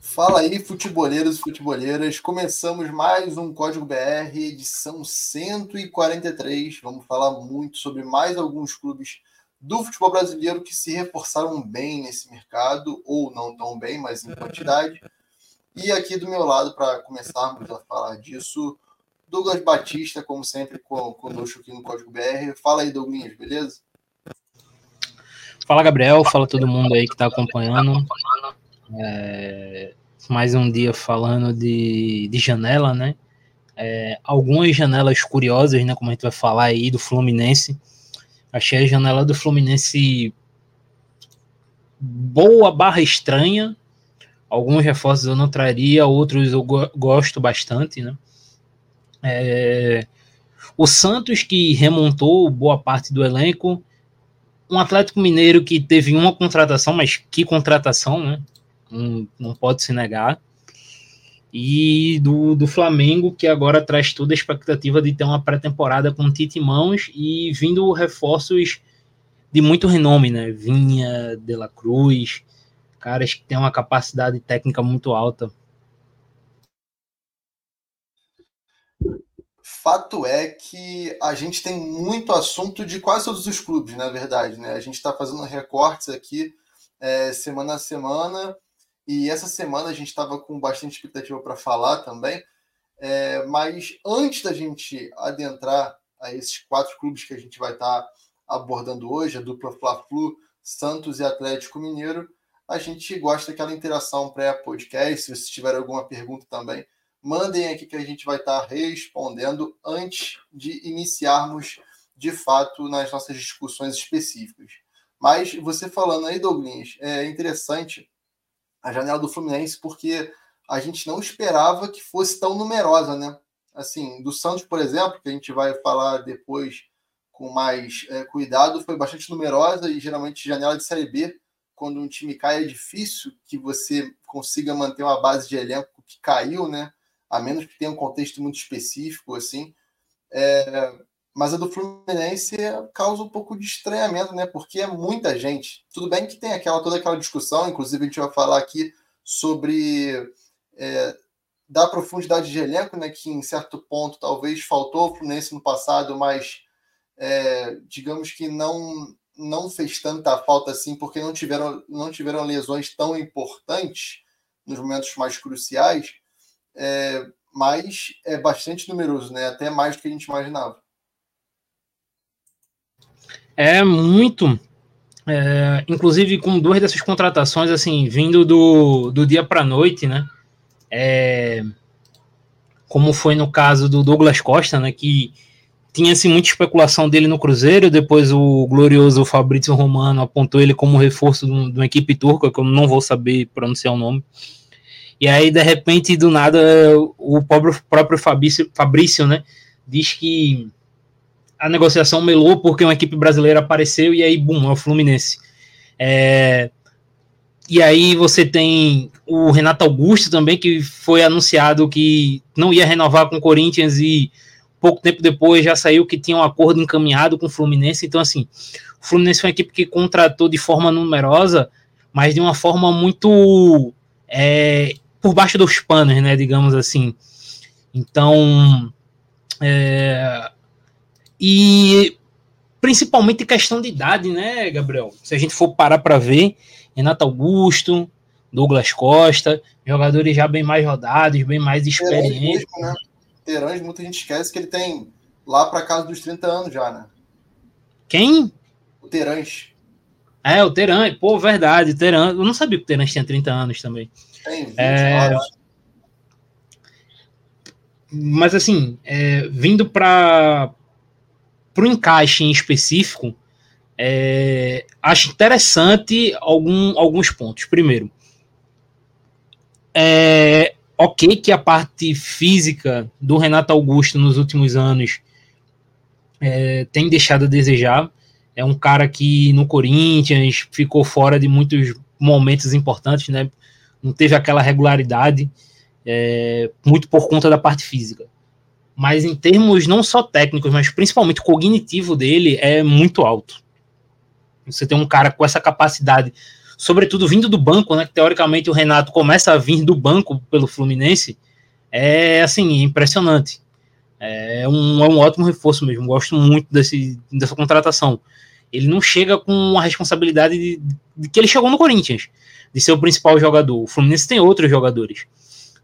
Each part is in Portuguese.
Fala aí, futeboleiros e futeboleiras. Começamos mais um Código BR, edição 143. Vamos falar muito sobre mais alguns clubes do futebol brasileiro que se reforçaram bem nesse mercado, ou não tão bem, mas em quantidade. E aqui do meu lado, para começarmos a falar disso, Douglas Batista, como sempre, conosco aqui no Código BR. Fala aí, Douglas, beleza? Fala, Gabriel. Fala todo mundo aí que está acompanhando. É, mais um dia falando de, de janela, né? É, algumas janelas curiosas, né? Como a gente vai falar aí do Fluminense. Achei a janela do Fluminense boa barra estranha. Alguns reforços eu não traria, outros eu go gosto bastante, né? É, o Santos que remontou boa parte do elenco, um Atlético Mineiro que teve uma contratação, mas que contratação, né? Não, não pode se negar. E do, do Flamengo, que agora traz toda a expectativa de ter uma pré-temporada com Tite em mãos e vindo reforços de muito renome, né? Vinha, De La Cruz, caras que têm uma capacidade técnica muito alta. Fato é que a gente tem muito assunto de quase todos os clubes, na verdade, né? A gente está fazendo recortes aqui é, semana a semana e essa semana a gente estava com bastante expectativa para falar também. É, mas antes da gente adentrar a esses quatro clubes que a gente vai estar tá abordando hoje, a dupla Fla-Flu, Santos e Atlético Mineiro, a gente gosta daquela interação pré-podcast. Se vocês tiverem alguma pergunta também, mandem aqui que a gente vai estar tá respondendo antes de iniciarmos de fato nas nossas discussões específicas. Mas você falando aí, Douglas, é interessante a janela do Fluminense, porque a gente não esperava que fosse tão numerosa, né? Assim, do Santos, por exemplo, que a gente vai falar depois com mais é, cuidado, foi bastante numerosa e geralmente janela de Série B, quando um time cai, é difícil que você consiga manter uma base de elenco que caiu, né? A menos que tenha um contexto muito específico, assim. É, mas a do Fluminense causa um pouco de estranhamento, né? Porque é muita gente. Tudo bem que tem aquela toda aquela discussão, inclusive a gente vai falar aqui sobre é, da profundidade de elenco, né? Que em certo ponto talvez faltou o Fluminense no passado, mas é, digamos que não não fez tanta falta assim, porque não tiveram não tiveram lesões tão importantes nos momentos mais cruciais. É, mas é bastante numeroso, né? Até mais do que a gente imaginava. É muito. É, inclusive com duas dessas contratações, assim, vindo do, do dia para noite, né? É, como foi no caso do Douglas Costa, né? Que tinha-se muita especulação dele no Cruzeiro, depois o glorioso Fabrício Romano apontou ele como reforço de, uma equipe turca, que eu não vou saber pronunciar o nome. E aí, de repente, do nada, o próprio, próprio Fabrício, Fabrício né, diz que a negociação melou porque uma equipe brasileira apareceu e aí, bum, é o Fluminense. É, e aí você tem o Renato Augusto também, que foi anunciado que não ia renovar com o Corinthians e pouco tempo depois já saiu que tinha um acordo encaminhado com o Fluminense. Então, assim, o Fluminense foi uma equipe que contratou de forma numerosa, mas de uma forma muito é, por baixo dos panos, né, digamos assim. Então, é, e principalmente questão de idade, né, Gabriel? Se a gente for parar para ver, Renato Augusto, Douglas Costa, jogadores já bem mais rodados, bem mais experientes. Né? Terãs, muita gente esquece que ele tem lá para casa dos 30 anos já, né? Quem? O Terãs. É, o Teran, pô, verdade, o. Eu não sabia que o Teran tinha 30 anos também. Tem, 20 é... anos. Mas assim, é, vindo para para o encaixe em específico, é, acho interessante algum, alguns pontos. Primeiro, é ok que a parte física do Renato Augusto nos últimos anos é, tem deixado a desejar. É um cara que no Corinthians ficou fora de muitos momentos importantes, né? Não teve aquela regularidade, é, muito por conta da parte física mas em termos não só técnicos, mas principalmente cognitivo dele, é muito alto. Você tem um cara com essa capacidade sobretudo vindo do banco, né? Que teoricamente o Renato começa a vir do banco pelo Fluminense, é assim, impressionante. É um, é um ótimo reforço mesmo. Gosto muito desse, dessa contratação. Ele não chega com a responsabilidade de, de, que ele chegou no Corinthians, de ser o principal jogador. O Fluminense tem outros jogadores.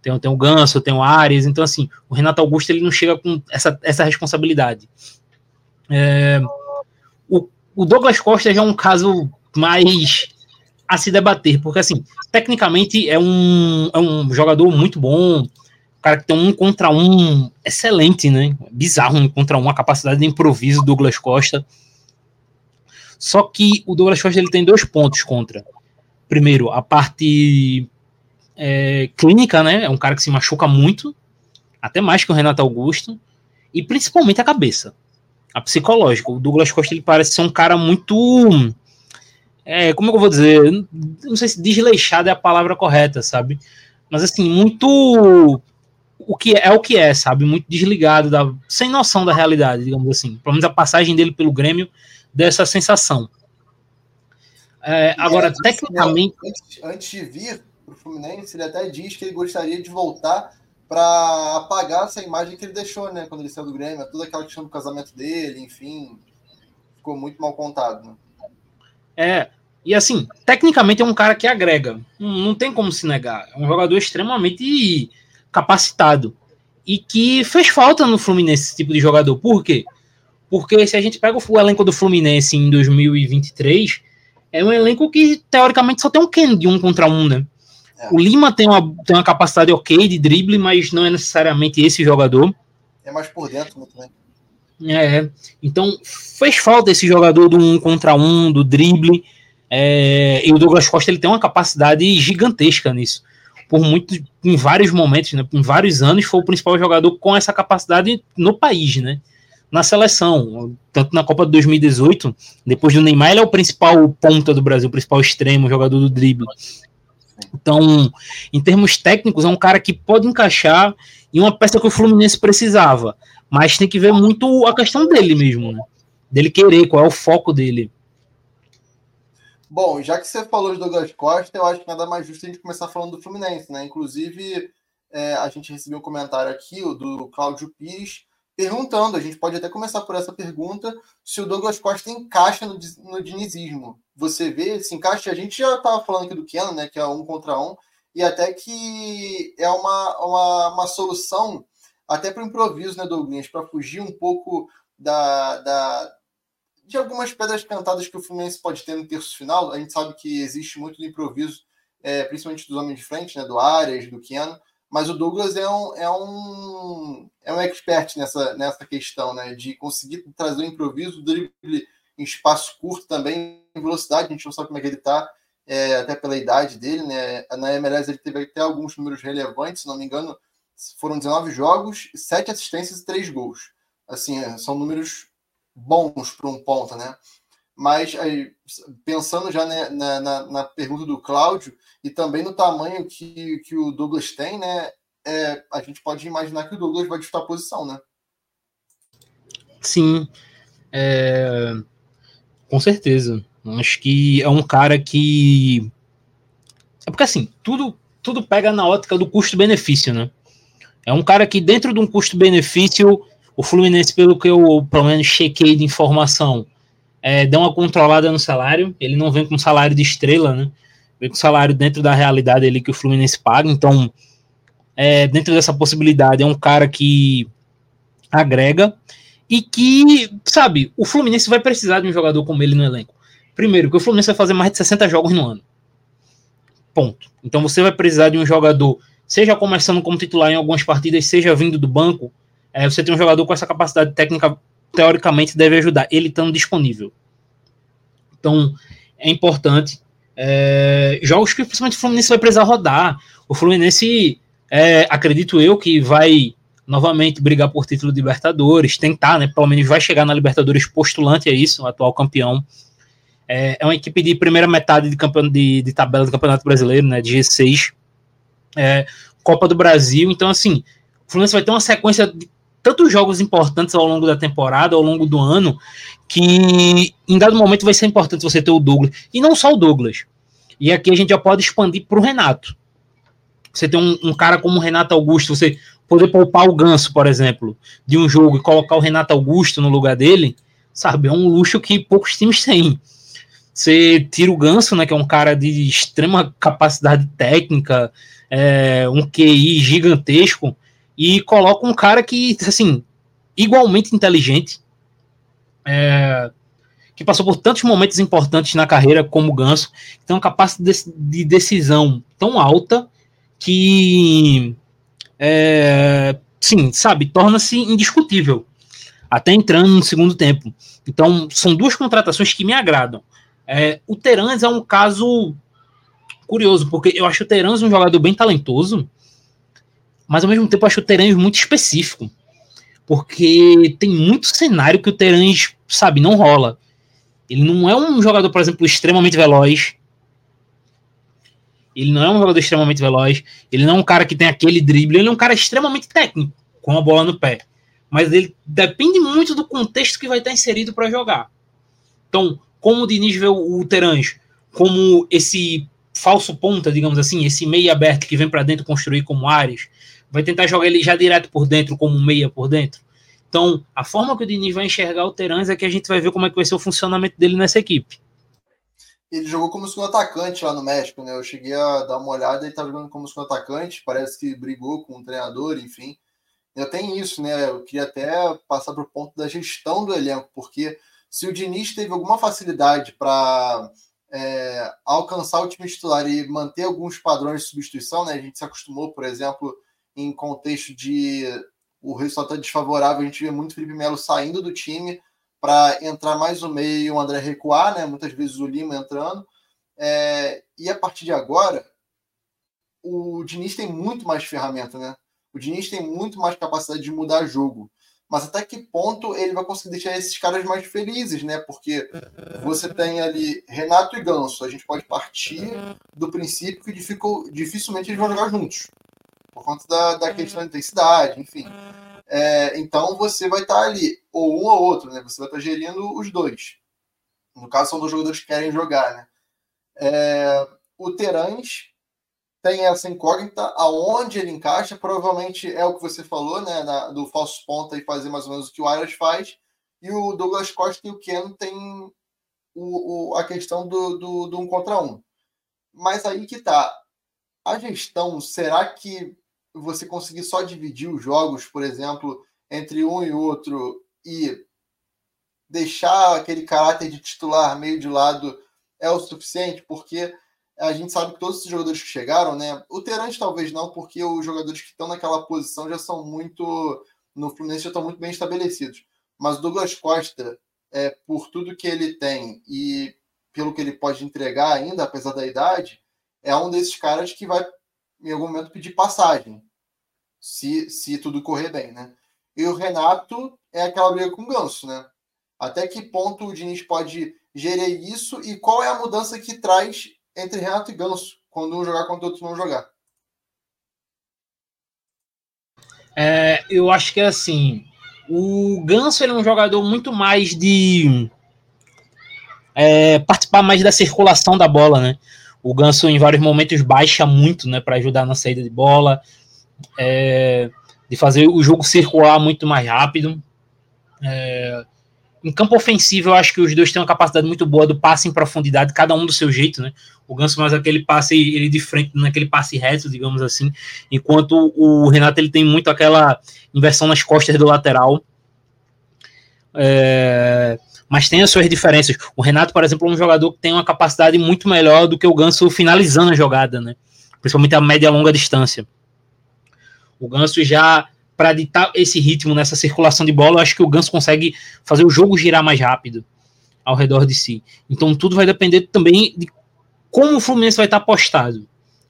Tem, tem o Ganso, tem o Ares. Então, assim, o Renato Augusto ele não chega com essa, essa responsabilidade. É, o, o Douglas Costa já é um caso mais a se debater, porque, assim, tecnicamente é um, é um jogador muito bom, cara que tem um contra um excelente, né? Bizarro um contra um, a capacidade de improviso do Douglas Costa. Só que o Douglas Costa ele tem dois pontos contra. Primeiro, a parte é, clínica, né? É um cara que se machuca muito, até mais que o Renato Augusto, e principalmente a cabeça, a psicológica. O Douglas Costa ele parece ser um cara muito. É, como é que eu vou dizer? Não sei se desleixado é a palavra correta, sabe? Mas assim, muito o que é, é o que é, sabe? Muito desligado, da, sem noção da realidade, digamos assim. Pelo menos a passagem dele pelo Grêmio dessa sensação. É, agora, antes, tecnicamente. Antes, antes de vir para o Fluminense, ele até diz que ele gostaria de voltar para apagar essa imagem que ele deixou, né? Quando ele saiu do Grêmio, toda aquela questão do casamento dele, enfim, ficou muito mal contado. Né? É, e assim, tecnicamente é um cara que agrega, não, tem como se negar. É um jogador extremamente capacitado e que fez falta no Fluminense esse tipo de jogador. Por quê? Porque se a gente pega o elenco do Fluminense em 2023, é um elenco que teoricamente só tem um Ken de um contra um, né? É. O Lima tem uma, tem uma capacidade ok de drible, mas não é necessariamente esse jogador. É mais por dentro né, também. É, então fez falta esse jogador do um contra um, do drible. É, e o Douglas Costa ele tem uma capacidade gigantesca nisso por muito, em vários momentos, né, em vários anos, foi o principal jogador com essa capacidade no país, né? Na seleção, tanto na Copa de 2018, depois do Neymar, ele é o principal ponta do Brasil, o principal extremo, jogador do drible. Então, em termos técnicos, é um cara que pode encaixar em uma peça que o Fluminense precisava, mas tem que ver muito a questão dele mesmo, né? Dele querer, qual é o foco dele. Bom, já que você falou de Douglas Costa, eu acho que nada mais justo a gente começar falando do Fluminense, né? Inclusive, é, a gente recebeu um comentário aqui do Cláudio Pires perguntando, a gente pode até começar por essa pergunta, se o Douglas Costa encaixa no, no dinizismo. Você vê, se encaixa, a gente já estava falando aqui do Kenan, né, que é um contra um, e até que é uma, uma, uma solução até para o improviso, né, Douglas, para fugir um pouco da, da, de algumas pedras cantadas que o Fluminense pode ter no terço final. A gente sabe que existe muito do improviso, é, principalmente dos homens de frente, né, do Arias, do Keno, mas o Douglas é um, é um, é um expert nessa, nessa questão, né, de conseguir trazer o improviso, o drible em espaço curto também, em velocidade, a gente não sabe como é que ele está, é, até pela idade dele, né, na MLS ele teve até alguns números relevantes, se não me engano, foram 19 jogos, 7 assistências e 3 gols. Assim, são números bons para um ponta, né? Mas aí, pensando já né, na, na, na, pergunta do Cláudio e também no tamanho que, que o Douglas tem, né? É, a gente pode imaginar que o Douglas vai disputar posição, né? Sim, é... com certeza. Acho que é um cara que. É porque assim, tudo, tudo pega na ótica do custo-benefício, né? É um cara que, dentro de um custo-benefício, o Fluminense, pelo que eu, pelo menos, chequei de informação, é, uma controlada no salário. Ele não vem com salário de estrela, né? Vem com salário dentro da realidade ali que o Fluminense paga. Então, é, dentro dessa possibilidade, é um cara que agrega e que, sabe, o Fluminense vai precisar de um jogador como ele no elenco. Primeiro, que o Fluminense vai fazer mais de 60 jogos no ano. Ponto. Então você vai precisar de um jogador, seja começando como titular em algumas partidas, seja vindo do banco, é, você tem um jogador com essa capacidade técnica, teoricamente deve ajudar, ele estando disponível. Então, é importante. É, jogos que principalmente o Fluminense vai precisar rodar. O Fluminense, é, acredito eu, que vai novamente brigar por título de Libertadores, tentar, né? Pelo menos vai chegar na Libertadores postulante a isso, atual campeão. É, é uma equipe de primeira metade de, campeão, de, de tabela do Campeonato Brasileiro, né? De G6. É, Copa do Brasil. Então, assim, o Fluminense vai ter uma sequência de tantos jogos importantes ao longo da temporada, ao longo do ano, que em dado momento vai ser importante você ter o Douglas. E não só o Douglas. E aqui a gente já pode expandir para o Renato. Você tem um, um, cara como o Renato Augusto, você poder poupar o Ganso, por exemplo, de um jogo e colocar o Renato Augusto no lugar dele, sabe? É um luxo que poucos times têm. Você tira o Ganso, né, que é um cara de extrema capacidade técnica, é, um QI gigantesco, e coloca um cara que, assim, igualmente inteligente, é, que passou por tantos momentos importantes na carreira como o Ganso, tem uma capacidade de decisão tão alta que, é, sim, sabe, torna-se indiscutível, até entrando no segundo tempo. Então, são duas contratações que me agradam. É, o Terans é um caso curioso, porque eu acho o Terans um jogador bem talentoso, mas ao mesmo tempo eu acho o Terans muito específico, porque tem muito cenário que o Terans, sabe, não rola. Ele não é um jogador, por exemplo, extremamente veloz. Ele não é um jogador extremamente veloz. Ele não é um cara que tem aquele drible. Ele é um cara extremamente técnico, com a bola no pé. Mas ele depende muito do contexto que vai estar inserido para jogar. Então, como o Diniz vê o Terãs como esse falso ponta, digamos assim, esse meia aberto que vem para dentro construir como Ares, vai tentar jogar ele já direto por dentro, como meia por dentro. Então, a forma que o Diniz vai enxergar o Terans é que a gente vai ver como é que vai ser o funcionamento dele nessa equipe. Ele jogou como segundo atacante lá no México, né? Eu cheguei a dar uma olhada, ele tá jogando como segundo atacante, parece que brigou com o treinador, enfim. Eu tenho isso, né? Eu queria até passar para o ponto da gestão do elenco, porque se o Diniz teve alguma facilidade para é, alcançar o time titular e manter alguns padrões de substituição, né? A gente se acostumou, por exemplo, em contexto de o resultado tá desfavorável, a gente vê muito Felipe Melo saindo do time para entrar mais no meio o André recuar, né? Muitas vezes o Lima entrando. É, e a partir de agora, o Diniz tem muito mais ferramenta, né? O Diniz tem muito mais capacidade de mudar jogo. Mas até que ponto ele vai conseguir deixar esses caras mais felizes, né? Porque você tem ali Renato e Ganso. A gente pode partir do princípio que dificilmente eles vão jogar juntos por conta da, da questão da intensidade, enfim. É, então você vai estar ali, ou um ou outro, né? Você vai estar gerindo os dois. No caso, são dois jogadores que querem jogar, né? É, o Terãs tem essa incógnita, aonde ele encaixa, provavelmente é o que você falou, né? Na, do falso ponta e fazer mais ou menos o que o Arias faz. E o Douglas Costa e o Ken tem o, o, a questão do, do, do um contra um. Mas aí que tá. A gestão, será que você conseguir só dividir os jogos, por exemplo, entre um e outro e deixar aquele caráter de titular meio de lado é o suficiente, porque a gente sabe que todos os jogadores que chegaram, né? O Terante talvez não, porque os jogadores que estão naquela posição já são muito. No Fluminense já estão muito bem estabelecidos. Mas o Douglas Costa, é, por tudo que ele tem e pelo que ele pode entregar ainda, apesar da idade, é um desses caras que vai, em algum momento, pedir passagem se, se tudo correr bem, né? E o Renato é aquela briga com o Ganso, né? Até que ponto o Diniz pode gerir isso e qual é a mudança que traz entre Renato e Ganso quando um jogar quando o outro não jogar? É, eu acho que é assim. O Ganso ele é um jogador muito mais de é, participar mais da circulação da bola, né? O Ganso em vários momentos baixa muito, né, para ajudar na saída de bola, é, de fazer o jogo circular muito mais rápido. É, em campo ofensivo, eu acho que os dois têm uma capacidade muito boa do passe em profundidade, cada um do seu jeito, né? O Ganso mais aquele passe ele de frente, naquele passe reto, digamos assim, enquanto o Renato ele tem muito aquela inversão nas costas do lateral. É, mas tem as suas diferenças. O Renato, por exemplo, é um jogador que tem uma capacidade muito melhor do que o Ganso finalizando a jogada, né? Principalmente a média e longa distância. O Ganso já, para ditar esse ritmo nessa circulação de bola, eu acho que o Ganso consegue fazer o jogo girar mais rápido ao redor de si. Então tudo vai depender também de como o Fluminense vai estar postado.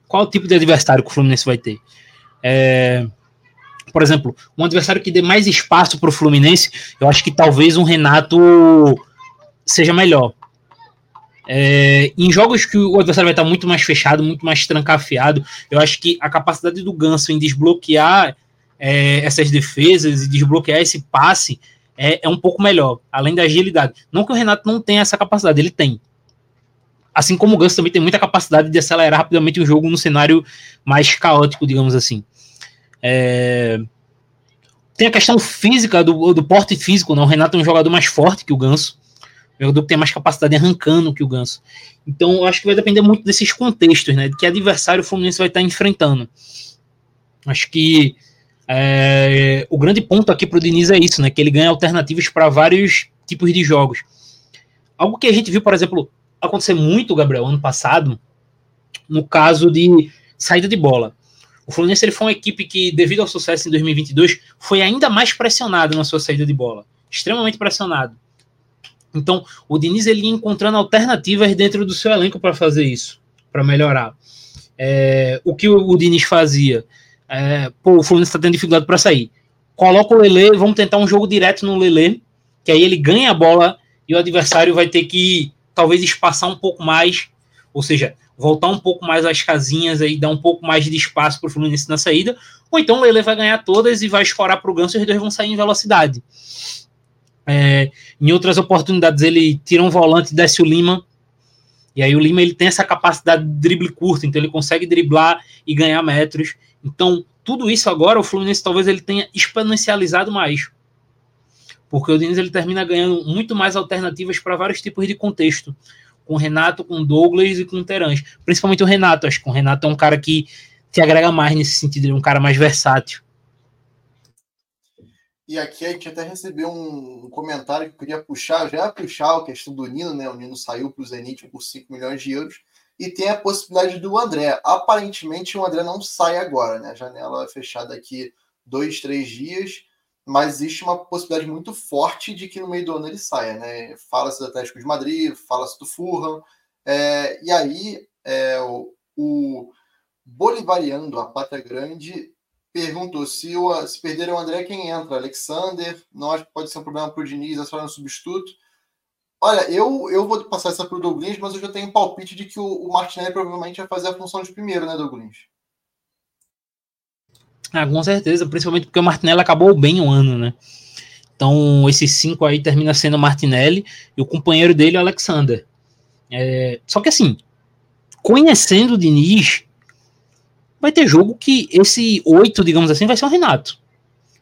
Qual tipo de adversário que o Fluminense vai ter. É, por exemplo, um adversário que dê mais espaço para o Fluminense, eu acho que talvez um Renato seja melhor. É, em jogos que o adversário vai estar muito mais fechado, muito mais trancafiado, eu acho que a capacidade do Ganso em desbloquear é, essas defesas e desbloquear esse passe é, é, um pouco melhor, além da agilidade. Não que o Renato não tenha essa capacidade, ele tem. Assim como o Ganso também tem muita capacidade de acelerar rapidamente o jogo no cenário mais caótico, digamos assim. É... Tem a questão física, do, do porte físico, não? O Renato é um jogador mais forte que o Ganso. Um jogador que tem mais capacidade arrancando que o Ganso. Então, eu acho que vai depender muito desses contextos, né? De que adversário o Fluminense vai estar enfrentando. Acho que é, o grande ponto aqui para o Diniz é isso, né? Que ele ganha alternativas para vários tipos de jogos. Algo que a gente viu, por exemplo, acontecer muito, Gabriel, ano passado, no caso de saída de bola. O Fluminense ele foi uma equipe que, devido ao sucesso em 2022, foi ainda mais pressionado na sua saída de bola. Extremamente pressionado. Então, o Diniz ele ia encontrando alternativas dentro do seu elenco para fazer isso, para melhorar. É, o que o, o Diniz fazia? É, pô, o Fluminense está tendo dificuldade para sair. Coloca o Lele, vamos tentar um jogo direto no Lele, que aí ele ganha a bola e o adversário vai ter que talvez espaçar um pouco mais, ou seja, voltar um pouco mais as casinhas aí, dar um pouco mais de espaço para o Fluminense na saída, ou então o Lele vai ganhar todas e vai escorar para o Ganso e os dois vão sair em velocidade. É, em outras oportunidades ele tira um volante, desce o Lima, e aí o Lima ele tem essa capacidade de drible curto, então ele consegue driblar e ganhar metros. Então, tudo isso agora o Fluminense talvez ele tenha exponencializado mais. Porque o Diniz ele termina ganhando muito mais alternativas para vários tipos de contexto. Com o Renato, com o Douglas e com o Terãs. Principalmente o Renato. Acho que o Renato é um cara que te agrega mais nesse sentido, ele é um cara mais versátil. E aqui a gente até recebeu um, comentário que eu queria puxar, já puxar a questão do Nino, né? O Nino saiu para o Zenit por 5 milhões de euros. E tem a possibilidade do André. Aparentemente o André não sai agora, né? A janela é fechada aqui dois, três dias mas existe uma possibilidade muito forte de que no meio do ano ele saia, né? Fala-se do Atlético de Madrid, fala-se do Fulham, é, e aí é, o, o a Pátria Grande, perguntou se, o, se perder o André, quem entra? Alexander? Não acho que pode ser um problema para o Diniz, é só um substituto. Olha, eu, eu vou passar essa para o Douglas, mas eu já tenho um palpite de que o, o Martinelli provavelmente vai fazer a função de primeiro, né, Douglas? Ah, com certeza, principalmente porque o Martinelli acabou bem o ano, né? Então, esses cinco aí termina sendo o Martinelli e o companheiro dele, o Alexander. É, só que assim, conhecendo o Diniz, vai ter jogo que esse oito, digamos assim, vai ser o Renato.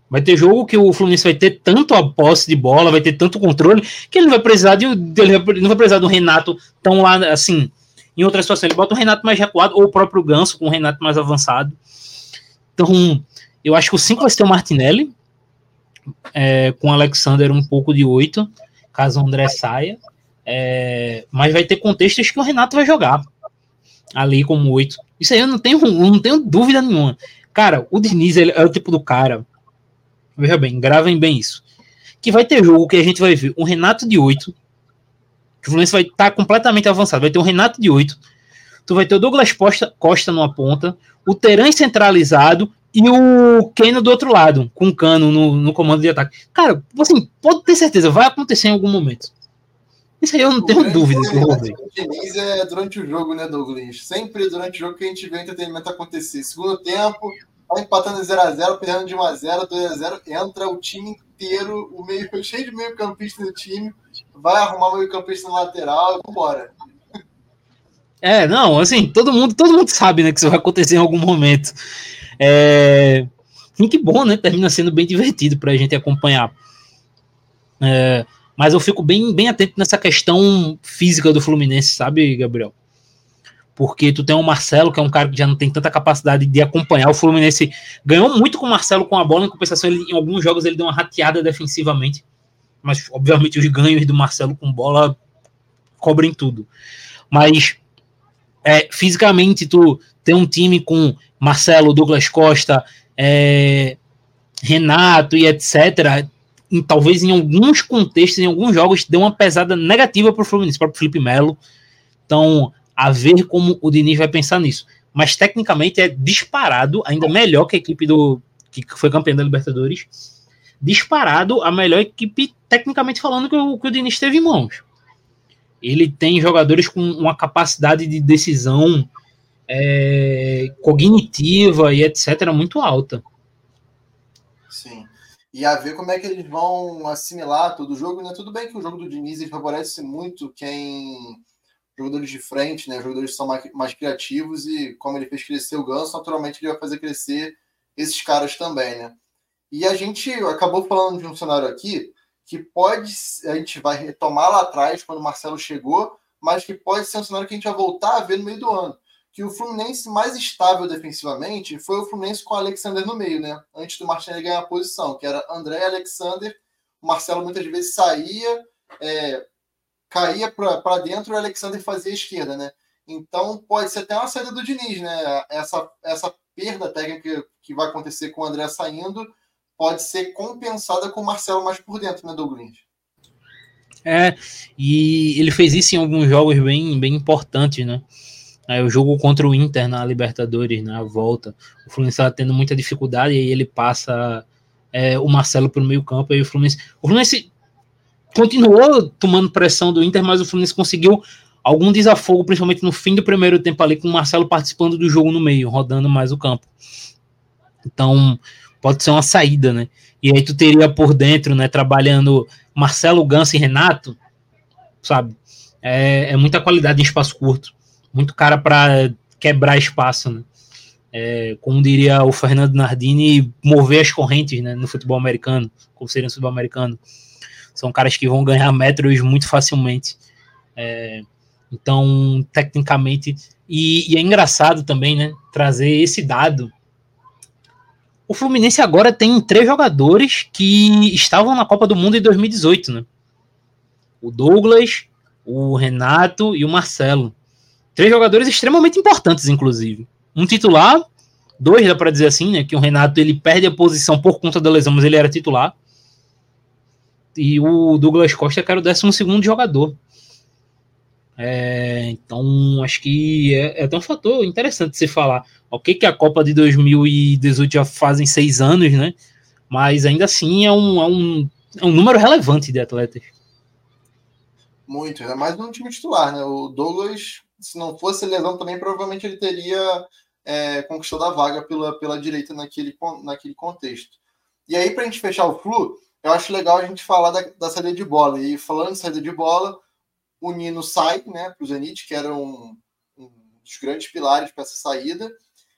Vai ter jogo que o Fluminense vai ter tanto a posse de bola, vai ter tanto controle, que ele vai precisar de. Ele não vai precisar do Renato tão lá assim. Em outra situação, ele bota o Renato mais recuado, ou o próprio Ganso com o Renato mais avançado. Então, eu acho que o 5 vai ser o Martinelli, é, com o Alexander um pouco de 8, caso o André saia. É, mas vai ter contextos que o Renato vai jogar ali como 8. Isso aí eu não tenho, não tenho dúvida nenhuma. Cara, o Diniz é o tipo do cara. Veja bem, gravem bem isso. Que vai ter jogo que a gente vai ver um Renato de 8. Que o Fluminense vai estar tá completamente avançado. Vai ter um Renato de 8 tu vai ter o Douglas Costa, Costa numa ponta, o Teran centralizado e o Keno do outro lado, com o Cano no, no comando de ataque. Cara, assim, pode ter certeza, vai acontecer em algum momento. Isso aí eu não o tenho dúvida que eu vou ver. é durante o jogo, né, Douglas? Sempre durante o jogo que a gente vê o entretenimento acontecer. Segundo tempo, vai empatando 0x0, perdendo de 1x0, 2x0, entra o time inteiro, o meio cheio de meio campista no time, vai arrumar o meio campista na lateral e vambora. É, não, assim, todo mundo, todo mundo sabe, né, que isso vai acontecer em algum momento. É, e que bom, né? Termina sendo bem divertido para a gente acompanhar. É, mas eu fico bem, bem atento nessa questão física do Fluminense, sabe, Gabriel? Porque tu tem o Marcelo, que é um cara que já não tem tanta capacidade de acompanhar. O Fluminense ganhou muito com o Marcelo com a bola, em compensação, ele, em alguns jogos ele deu uma rateada defensivamente. Mas, obviamente, os ganhos do Marcelo com bola cobrem tudo. Mas é, fisicamente tu tem um time com Marcelo, Douglas Costa, é, Renato e etc. Em, talvez em alguns contextos, em alguns jogos, deu uma pesada negativa para o Fluminense, para o Felipe Melo. Então, a ver como o Diniz vai pensar nisso. Mas tecnicamente é disparado, ainda melhor que a equipe do que foi campeã da Libertadores. Disparado a melhor equipe, tecnicamente falando, que o, que o Diniz teve em mãos ele tem jogadores com uma capacidade de decisão é, cognitiva e etc. muito alta. E a ver como é que eles vão assimilar todo o jogo. Né? Tudo bem que o jogo do Diniz favorece muito quem jogadores de frente, né? Jogadores que são mais, mais criativos e como ele fez crescer o Ganso, naturalmente ele vai fazer crescer esses caras também, né? E a gente acabou falando de um cenário aqui que pode, a gente vai retomar lá atrás, quando o Marcelo chegou, mas que pode ser um cenário que a gente vai voltar a ver no meio do ano. Que o Fluminense mais estável defensivamente foi o Fluminense com o Alexander no meio, né? Antes do Martinelli ganhar a posição, que era André e Alexander. O Marcelo muitas vezes saía, é, caía para dentro e o Alexander fazia a esquerda, né? Então pode ser até uma saída do Diniz, né? Essa, essa perda técnica que vai acontecer com o André saindo pode ser compensada com o Marcelo mais por dentro, né, Douglas? É, e ele fez isso em alguns jogos bem, bem importantes, né? É, o jogo contra o Inter na Libertadores, na né, volta, o Fluminense estava tendo muita dificuldade e aí ele passa é, o Marcelo pelo meio campo e o Fluminense, o Fluminense continuou tomando pressão do Inter, mas o Fluminense conseguiu algum desafogo, principalmente no fim do primeiro tempo ali, com o Marcelo participando do jogo no meio, rodando mais o campo. Então, pode ser uma saída, né? E aí tu teria por dentro, né, trabalhando Marcelo Ganso e Renato, sabe? É, é muita qualidade em espaço curto, muito cara para quebrar espaço, né? É, como diria o Fernando Nardini, mover as correntes né, no futebol americano, como seria no futebol americano. São caras que vão ganhar metros muito facilmente. É, então, tecnicamente, e, e, é engraçado também, né, trazer esse dado o Fluminense agora tem três jogadores que estavam na Copa do Mundo em 2018, né? O Douglas, o Renato e o Marcelo. Três jogadores extremamente importantes, inclusive. Um titular, dois dá para dizer assim, né? Que o Renato ele perde a posição por conta da lesão, mas ele era titular. E o Douglas Costa, que era o 12 segundo jogador. É, então, acho que é, é até um fator interessante se falar. Ok, que a Copa de 2018 já fazem seis anos, né? Mas ainda assim é um, é um, é um número relevante de atletas. Muito, ainda mais no time titular, né? O Douglas, se não fosse lesão também, provavelmente ele teria é, conquistado a vaga pela, pela direita naquele, naquele contexto. E aí, para a gente fechar o Flu, eu acho legal a gente falar da, da saída de bola. E falando de saída de bola, o Nino sai né, para o Zenit, que era um, um dos grandes pilares para essa saída,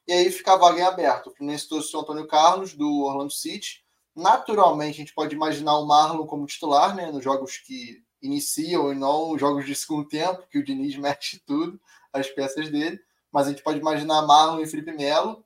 e aí fica a vaga em aberto. O Fluminense trouxe o Antônio Carlos, do Orlando City. Naturalmente, a gente pode imaginar o Marlon como titular, né, nos jogos que iniciam e não os jogos de segundo tempo, que o Diniz mexe tudo, as peças dele. Mas a gente pode imaginar Marlon e Felipe Melo.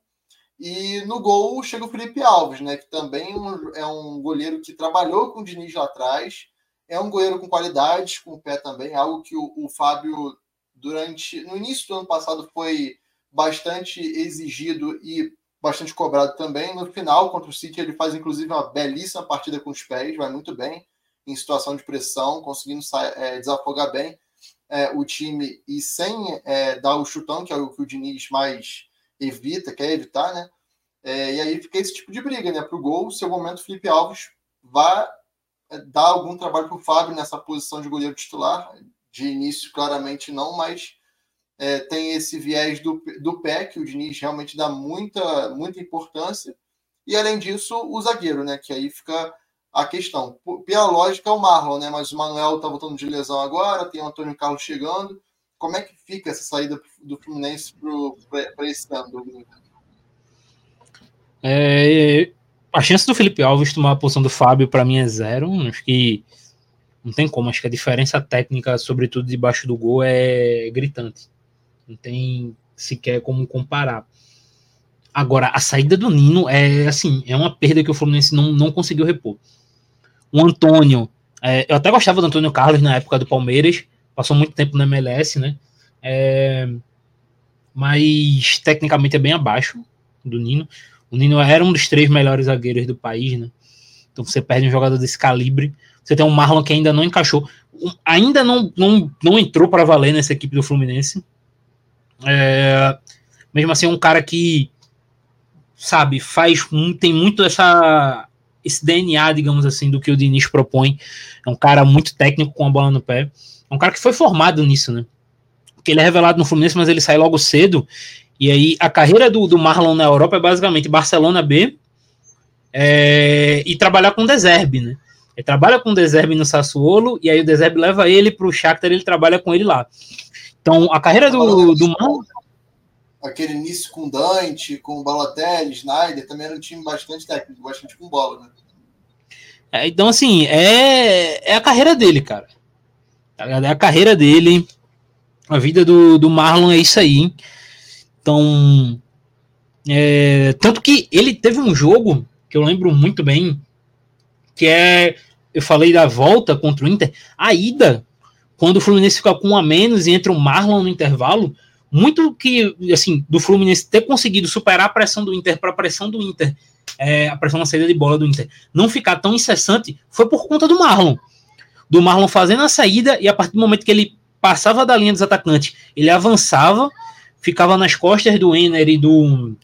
E no gol chega o Felipe Alves, né, que também é um goleiro que trabalhou com o Diniz lá atrás, é um goleiro com qualidades, com o pé também, algo que o, o Fábio, durante. No início do ano passado, foi bastante exigido e bastante cobrado também. No final, contra o City, ele faz inclusive uma belíssima partida com os pés, vai muito bem em situação de pressão, conseguindo é, desafogar bem é, o time e sem é, dar o chutão, que é o que o Diniz mais evita, quer evitar, né? É, e aí fica esse tipo de briga, né? Para o gol, seu momento, Felipe Alves vai é, dar algum trabalho para o Fábio nessa posição de goleiro titular. De início, claramente não, mas é, tem esse viés do, do pé, que o Diniz realmente dá muita, muita importância. E além disso, o zagueiro, né? Que aí fica a questão. Pela lógica, é o Marlon, né? Mas o Manuel está voltando de lesão agora, tem o Antônio Carlos chegando. Como é que fica essa saída do Fluminense para esse ano, É, a chance do Felipe Alves tomar a posição do Fábio, para mim, é zero. Acho que não tem como. Acho que a diferença técnica, sobretudo debaixo do gol, é gritante. Não tem sequer como comparar. Agora, a saída do Nino é assim, é uma perda que o Fluminense não, não conseguiu repor. O Antônio, é, eu até gostava do Antônio Carlos na época do Palmeiras, passou muito tempo na MLS, né? É, mas tecnicamente é bem abaixo do Nino. O Nino era um dos três melhores zagueiros do país, né? Então você perde um jogador desse calibre. Você tem um Marlon que ainda não encaixou, ainda não, não, não entrou para valer nessa equipe do Fluminense. É, mesmo assim, é um cara que, sabe, faz tem muito essa esse DNA, digamos assim, do que o Diniz propõe. É um cara muito técnico com a bola no pé. É um cara que foi formado nisso, né? Porque ele é revelado no Fluminense, mas ele sai logo cedo e aí a carreira do, do Marlon na Europa é basicamente Barcelona B é, e trabalhar com o Deserbe, né? Ele trabalha com o Deserbe no Sassuolo e aí o Deserbe leva ele para o Shakhtar ele trabalha com ele lá. Então, a carreira do, do Marlon. Aquele início com Dante, com Balotelli, Snyder, também era um time bastante técnico, bastante com bola, né? É, então, assim, é, é a carreira dele, cara. Tá é a carreira dele. A vida do, do Marlon é isso aí. Então. É, tanto que ele teve um jogo que eu lembro muito bem, que é. Eu falei da volta contra o Inter. A ida, quando o Fluminense fica com um a menos e entra o Marlon no intervalo, muito que, assim, do Fluminense ter conseguido superar a pressão do Inter para a pressão do Inter, é, a pressão na saída de bola do Inter, não ficar tão incessante, foi por conta do Marlon. Do Marlon fazendo a saída e a partir do momento que ele passava da linha dos atacantes, ele avançava, ficava nas costas do Enner e do,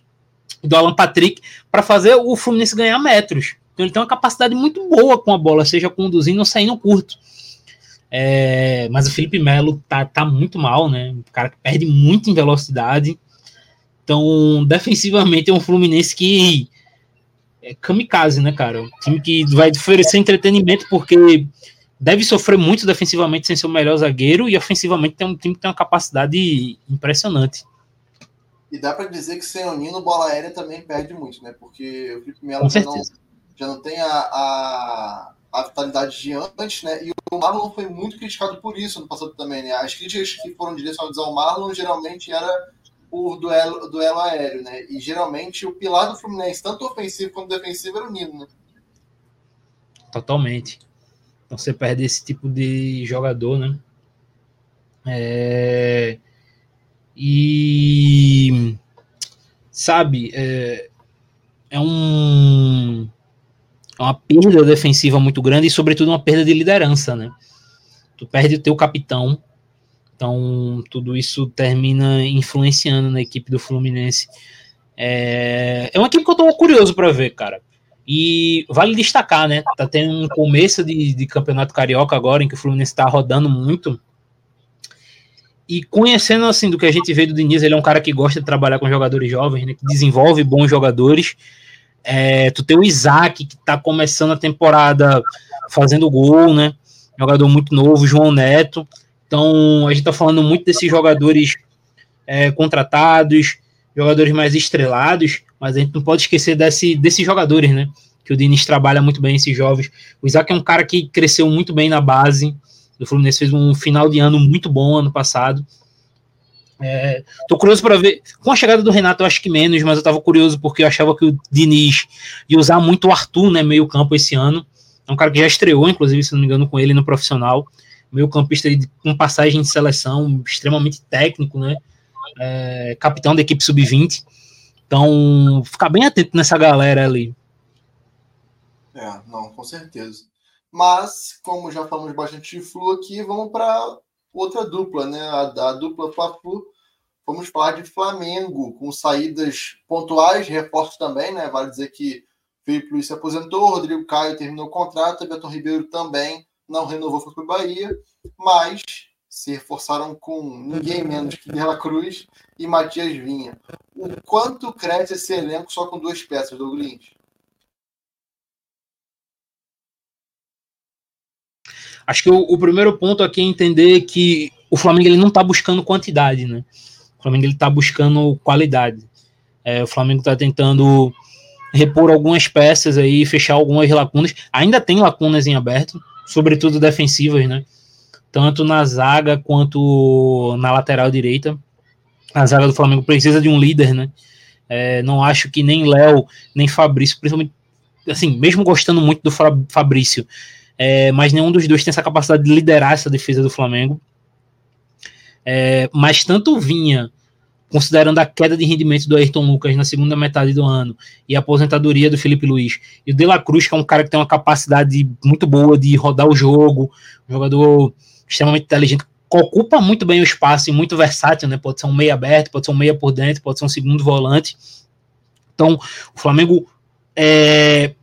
do Alan Patrick para fazer o Fluminense ganhar metros. Então ele tem uma capacidade muito boa com a bola, seja conduzindo ou saindo curto. É, mas o Felipe Melo tá, tá muito mal, né? O cara que perde muito em velocidade. Então, defensivamente é um Fluminense que é kamikaze, né, cara? Um time que vai oferecer entretenimento porque deve sofrer muito defensivamente sem ser o melhor zagueiro e ofensivamente tem um time que tem uma capacidade impressionante. E dá para dizer que sem o Nino, bola aérea também perde muito, né? Porque o Felipe Melo já não, já não tem a, a, a, vitalidade de antes, né? E o Marlon foi muito criticado por isso no passado também, né? As críticas que foram direcionadas ao Marlon geralmente era por duelo, duelo aéreo, né? E geralmente o pilar do Fluminense, tanto ofensivo quanto defensivo, era o Nino, né? Totalmente. Então você perde esse tipo de jogador, né? É... E sabe, é, é um uma perda defensiva muito grande e sobretudo uma perda de liderança, né? Tu perde o teu capitão, então tudo isso termina influenciando na equipe do Fluminense. É, é uma equipe que eu tô curioso para ver, cara. E vale destacar, né? Tá tendo um começo de, de campeonato carioca agora, em que o Fluminense tá rodando muito. E conhecendo assim do que a gente vê do Diniz, ele é um cara que gosta de trabalhar com jogadores jovens, né, que desenvolve bons jogadores. É, tu tem o Isaac, que tá começando a temporada fazendo gol, né? Jogador muito novo, João Neto. Então, a gente tá falando muito desses jogadores é, contratados, jogadores mais estrelados, mas a gente não pode esquecer desse, desses jogadores, né? Que o Diniz trabalha muito bem, esses jovens. O Isaac é um cara que cresceu muito bem na base, o Fluminense fez um final de ano muito bom ano passado. É, tô curioso para ver. Com a chegada do Renato, eu acho que menos, mas eu tava curioso porque eu achava que o Diniz ia usar muito o Arthur, né? Meio campo esse ano. É um cara que já estreou, inclusive, se não me engano, com ele no profissional. Meio campista com passagem de seleção, extremamente técnico, né? É, capitão da equipe sub-20. Então, ficar bem atento nessa galera ali. É, não, com certeza. Mas, como já falamos bastante de Flu aqui, vamos para outra dupla, né? A, a dupla Fla-Flu. Vamos falar de Flamengo, com saídas pontuais, reforço também, né? Vale dizer que Felipe Luiz se aposentou, Rodrigo Caio terminou o contrato, Beto Ribeiro também não renovou, foi para o Bahia, mas se reforçaram com ninguém menos que Dela Cruz e Matias Vinha. O quanto cresce esse elenco só com duas peças, Douglas? Acho que o, o, primeiro ponto aqui é entender que o Flamengo ele não está buscando quantidade, né? O Flamengo ele está buscando qualidade. É, o Flamengo está tentando repor algumas peças aí, fechar algumas lacunas. Ainda tem lacunas em aberto, sobretudo defensivas, né? Tanto na zaga quanto na lateral direita. A zaga do Flamengo precisa de um líder, né? É, não acho que nem Léo, nem Fabrício, principalmente, assim, mesmo gostando muito do Fabrício, é, mas nenhum dos dois tem essa capacidade de liderar essa defesa do Flamengo. É, mas tanto Vinha, considerando a queda de rendimento do Ayrton Lucas na segunda metade do ano e a aposentadoria do Felipe Luiz, e o De La Cruz, que é um cara que tem uma capacidade muito boa de rodar o jogo, um jogador extremamente inteligente, ocupa muito bem o espaço e muito versátil, né? Pode ser um meia aberto, pode ser um meia por dentro, pode ser um segundo volante. Então, o Flamengo é,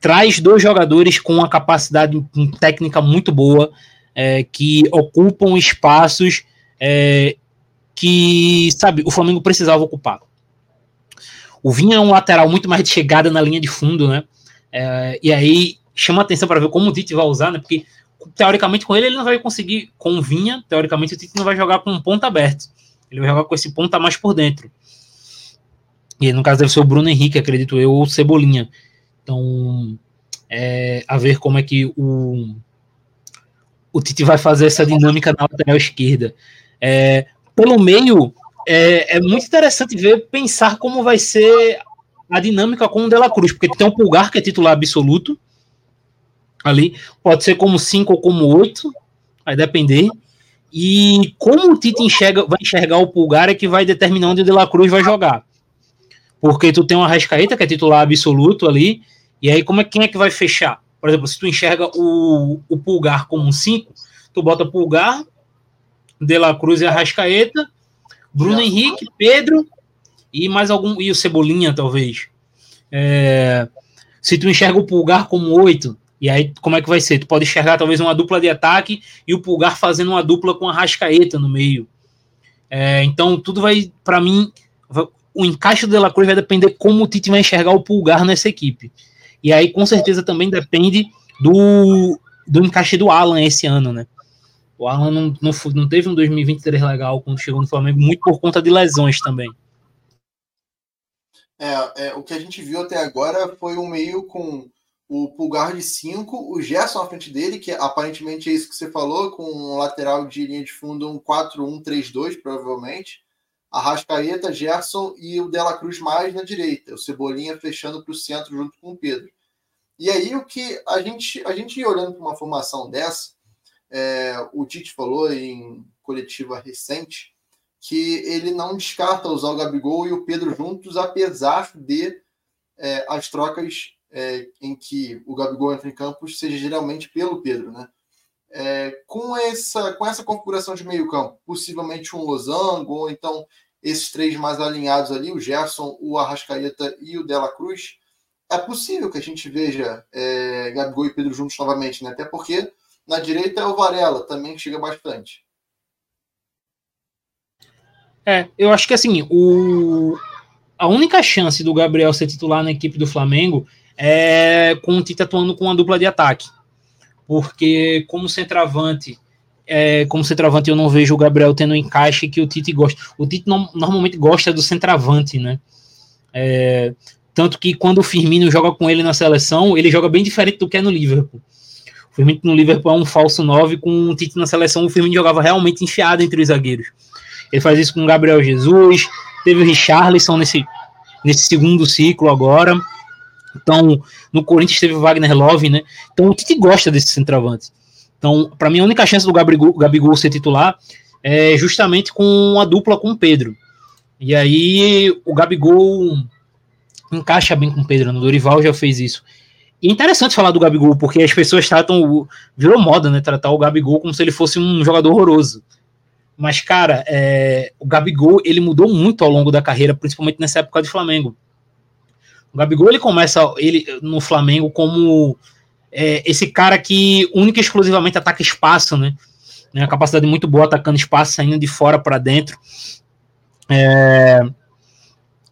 traz dois jogadores com uma capacidade técnica muito boa, é, que ocupam espaços é, que, sabe, o Flamengo precisava ocupar. O Vinha é um lateral muito mais de chegada na linha de fundo, né? É, e aí chama atenção para ver como o Tite vai usar, né? Porque teoricamente, com ele, ele não vai conseguir. Com Vinha, teoricamente, o Tite não vai jogar com um ponto aberto. Ele vai jogar com esse ponta mais por dentro. E no caso deve ser o Bruno Henrique, acredito eu, ou Cebolinha. Então, é, a ver como é que o, o Tite vai fazer essa dinâmica na lateral esquerda. É, pelo meio, é, é, muito interessante ver, pensar como vai ser a dinâmica com o De La Cruz, porque tem um Pulgar que é titular absoluto ali, pode ser como 5 ou como 8, vai depender. E como o Tite enxerga, vai enxergar o Pulgar é que vai determinar onde o De La Cruz vai jogar. Porque tu tem uma Rascaeta, que é titular absoluto ali, e aí como é, quem é que vai fechar? Por exemplo, se tu enxerga o, o Pulgar como um 5, tu bota Pulgar, De La Cruz e Arrascaeta, Bruno Henrique, Pedro e mais algum, e o Cebolinha, talvez. É, se tu enxerga o Pulgar como 8, e aí como é que vai ser? Tu pode enxergar talvez uma dupla de ataque e o Pulgar fazendo uma dupla com a Rascaeta no meio. É, então tudo vai, para mim, o encaixe do De La Cruz vai depender como o Tite vai enxergar o Pulgar nessa equipe. E aí com certeza também depende do, do encaixe do Alan esse ano, né? O Alan não, não, não teve um 2023 legal quando chegou no Flamengo, muito por conta de lesões também. É, é, o que a gente viu até agora foi um meio com o Pulgar de 5, o Gerson à frente dele, que aparentemente é isso que você falou, com um lateral de linha de fundo, um 4-1-3-2, provavelmente. Arrascaeta, Gerson e o Dela Cruz mais na direita, o Cebolinha fechando para o centro junto com o Pedro. E aí o que a gente, a gente olhando para uma formação dessa, é, o Tite falou em coletiva recente que ele não descarta usar o Gabigol e o Pedro juntos, apesar de é, as trocas é, em que o Gabigol entra em campo seja geralmente pelo Pedro, né? É, com, essa, com essa configuração de meio campo, possivelmente um losango, ou então esses três mais alinhados ali, o Gerson, o Arrascaeta e o Dela Cruz, é possível que a gente veja é, Gabigol e Pedro juntos novamente, né? Até porque na direita é o Varela, também que chega bastante. É, eu acho que assim, o, a única chance do Gabriel ser titular na equipe do Flamengo é com o Tite atuando com uma dupla de ataque. Porque como centroavante, é, como centroavante eu não vejo o Gabriel tendo um encaixe que o Tite gosta. O Tite no, normalmente gosta do centroavante, né? É, tanto que quando o Firmino joga com ele na seleção, ele joga bem diferente do que é no Liverpool. O Firmino no Liverpool é um falso 9, com o Tite na seleção, o Firmino jogava realmente enfiado entre os zagueiros. Ele faz isso com o Gabriel Jesus, teve o Richarlison nesse, nesse segundo ciclo agora. Então, no Corinthians teve o Wagner Love, né? Então o Tite gosta desse centroavante. Então, para mim, a única chance do Gabigol, Gabigol ser titular é justamente com a dupla com o Pedro. E aí o Gabigol encaixa bem com o Pedro. Né? Dorival já fez isso. E é interessante falar do Gabigol, porque as pessoas tratam. Virou moda, né? Tratar o Gabigol como se ele fosse um jogador horroroso. Mas, cara, é, o Gabigol ele mudou muito ao longo da carreira, principalmente nessa época de Flamengo. O Gabigol ele começa ele no Flamengo como é, esse cara que única e exclusivamente ataca espaço, né? né? A capacidade muito boa atacando espaço, saindo de fora para dentro. É,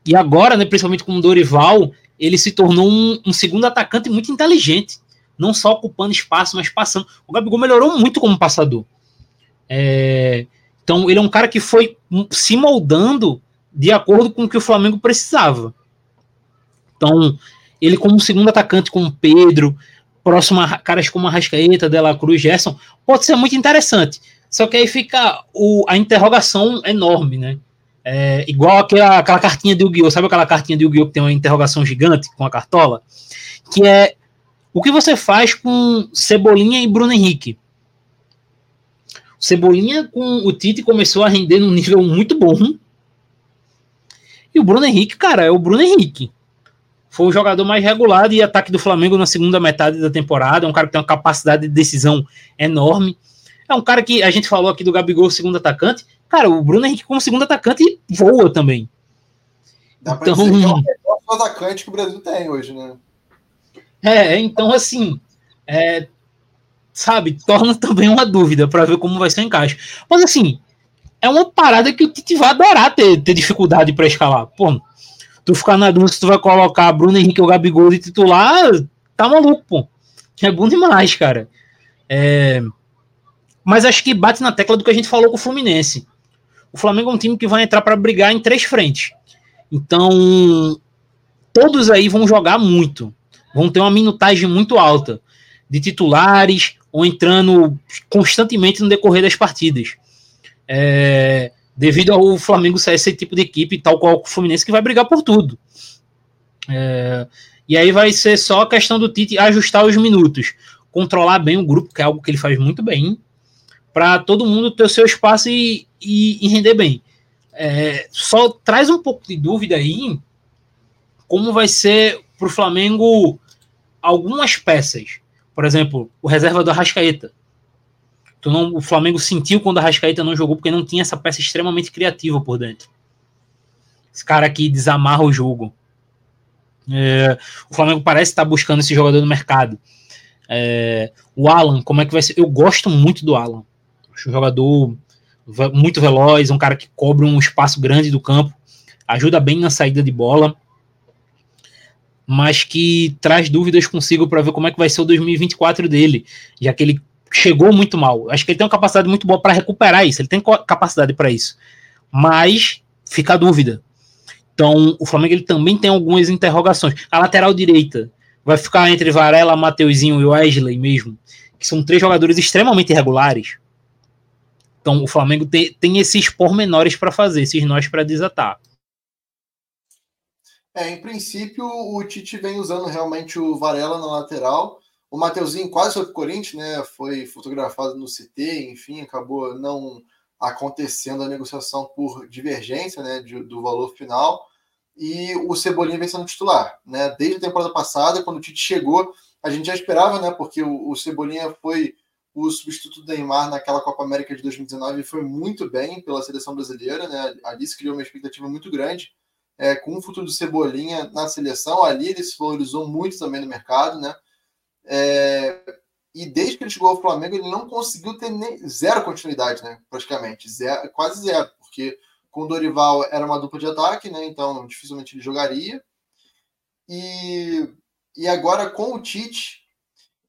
e agora, né, principalmente com o Dorival, ele se tornou um, um, segundo atacante muito inteligente. Não só ocupando espaço, mas passando. O Gabigol melhorou muito como passador. É, então, ele é um cara que foi se moldando de acordo com o que o Flamengo precisava. Então, ele como segundo atacante com o Pedro, próximo a caras como a Rascaeta, Dela Cruz, Gerson, pode ser muito interessante. Só que aí fica o, a interrogação enorme, né? É, igual aquela, aquela cartinha de Yu-Gi-Oh! Sabe aquela cartinha de Yu-Gi-Oh! que tem uma interrogação gigante com a cartola? Que é o que você faz com Cebolinha e Bruno Henrique? Cebolinha com o Tite começou a render num nível muito bom. E o Bruno Henrique, cara, é o Bruno Henrique foi o jogador mais regular de ataque do Flamengo na segunda metade da temporada. É um cara que tem uma capacidade de decisão enorme. É um cara que a gente falou aqui do Gabigol, segundo atacante. Cara, o Bruno Henrique, como segundo atacante, voa também. Dá então, pra dizer que é o melhor atacante que o Brasil tem hoje, né? É, então assim, é, sabe, torna também uma dúvida para ver como vai ser o encaixe. Mas assim, é uma parada que o Tite vai adorar ter, ter dificuldade para escalar. Pô, tu ficar na dúvida se tu vai colocar Bruno Henrique ou Gabigol de titular, tá maluco, pô. É bom demais, cara. É, mas acho que bate na tecla do que a gente falou com o Fluminense. O Flamengo é um time que vai entrar para brigar em três frentes. Então, todos aí vão jogar muito. Vão ter uma minutagem muito alta de titulares ou entrando constantemente no decorrer das partidas. É, devido ao Flamengo ser esse tipo de equipe, tal qual o Fluminense, que vai brigar por tudo. É, e aí vai ser só a questão do Tite ajustar os minutos, controlar bem o grupo, que é algo que ele faz muito bem, para todo mundo ter o seu espaço e, e, e render bem. É, só traz um pouco de dúvida aí como vai ser para o Flamengo algumas peças. Por exemplo, o reserva do Arrascaeta. Não, o Flamengo sentiu quando a Arrascaeta não jogou porque não tinha essa peça extremamente criativa por dentro. Esse cara aqui desamarra o jogo. É, o Flamengo parece estar buscando esse jogador no mercado. É, o Alan, como é que vai ser? Eu gosto muito do Alan. Acho um jogador muito veloz, um cara que cobre um espaço grande do campo, ajuda bem na saída de bola, mas que traz dúvidas consigo para ver como é que vai ser o 2024 dele, já que ele chegou muito mal. Acho que ele tem uma capacidade muito boa para recuperar isso, ele tem capacidade para isso, mas fica a dúvida. Então, o Flamengo ele também tem algumas interrogações. A lateral direita vai ficar entre Varela, Mateuzinho e Wesley mesmo, que são três jogadores extremamente irregulares. Então o Flamengo tem, tem esses pormenores para fazer, esses nós para desatar. É, em princípio, o Tite vem usando realmente o Varela na lateral. O Mateuzinho quase foi para o Corinthians, né? Foi fotografado no CT, enfim, acabou não acontecendo a negociação por divergência né, de, do valor final. E o Cebolinha vem sendo titular. Né? Desde a temporada passada, quando o Tite chegou, a gente já esperava, né? Porque o, o Cebolinha foi o substituto do Neymar naquela Copa América de 2019 foi muito bem pela seleção brasileira, né? Ali se criou uma expectativa muito grande é, com o futuro do Cebolinha na seleção. Ali ele se valorizou muito também no mercado, né? É, e desde que ele chegou ao Flamengo, ele não conseguiu ter nem, zero continuidade, né? Praticamente, zero, quase zero, porque com o Dorival era uma dupla de ataque, né? Então dificilmente ele jogaria. E, e agora com o Tite,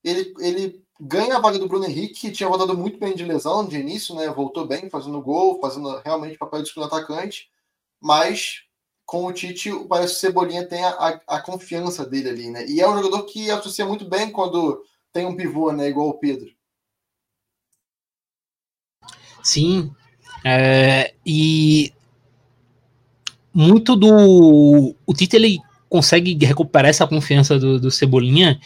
ele, ele ganha a vaga do Bruno Henrique, que tinha voltado muito bem de lesão de início, né? Voltou bem, fazendo gol, fazendo realmente papel de segundo atacante, mas com o Tite, parece que o Cebolinha tem a, a, a, confiança dele ali, né? E é um jogador que associa muito bem quando tem um pivô, né? Igual o Pedro. Sim. É, e muito do. O Tite ele consegue recuperar essa confiança do, do Cebolinha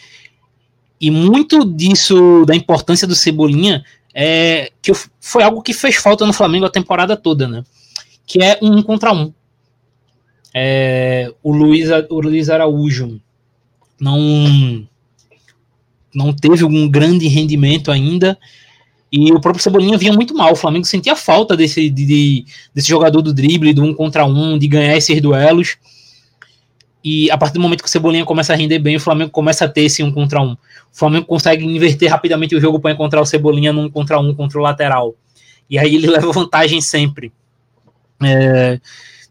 e muito disso, da importância do Cebolinha, é que foi algo que fez falta no Flamengo a temporada toda, né? Que é um contra um. É, o, Luiz, o Luiz Araújo não, não teve um grande rendimento ainda. E o próprio Cebolinha vinha muito mal. O Flamengo sentia falta desse, de, desse jogador do drible, do um contra um, de ganhar esses duelos. E a partir do momento que o Cebolinha começa a render bem, o Flamengo começa a ter esse um contra um. O Flamengo consegue inverter rapidamente o jogo para encontrar o Cebolinha num contra um contra o lateral. E aí ele leva vantagem sempre. É,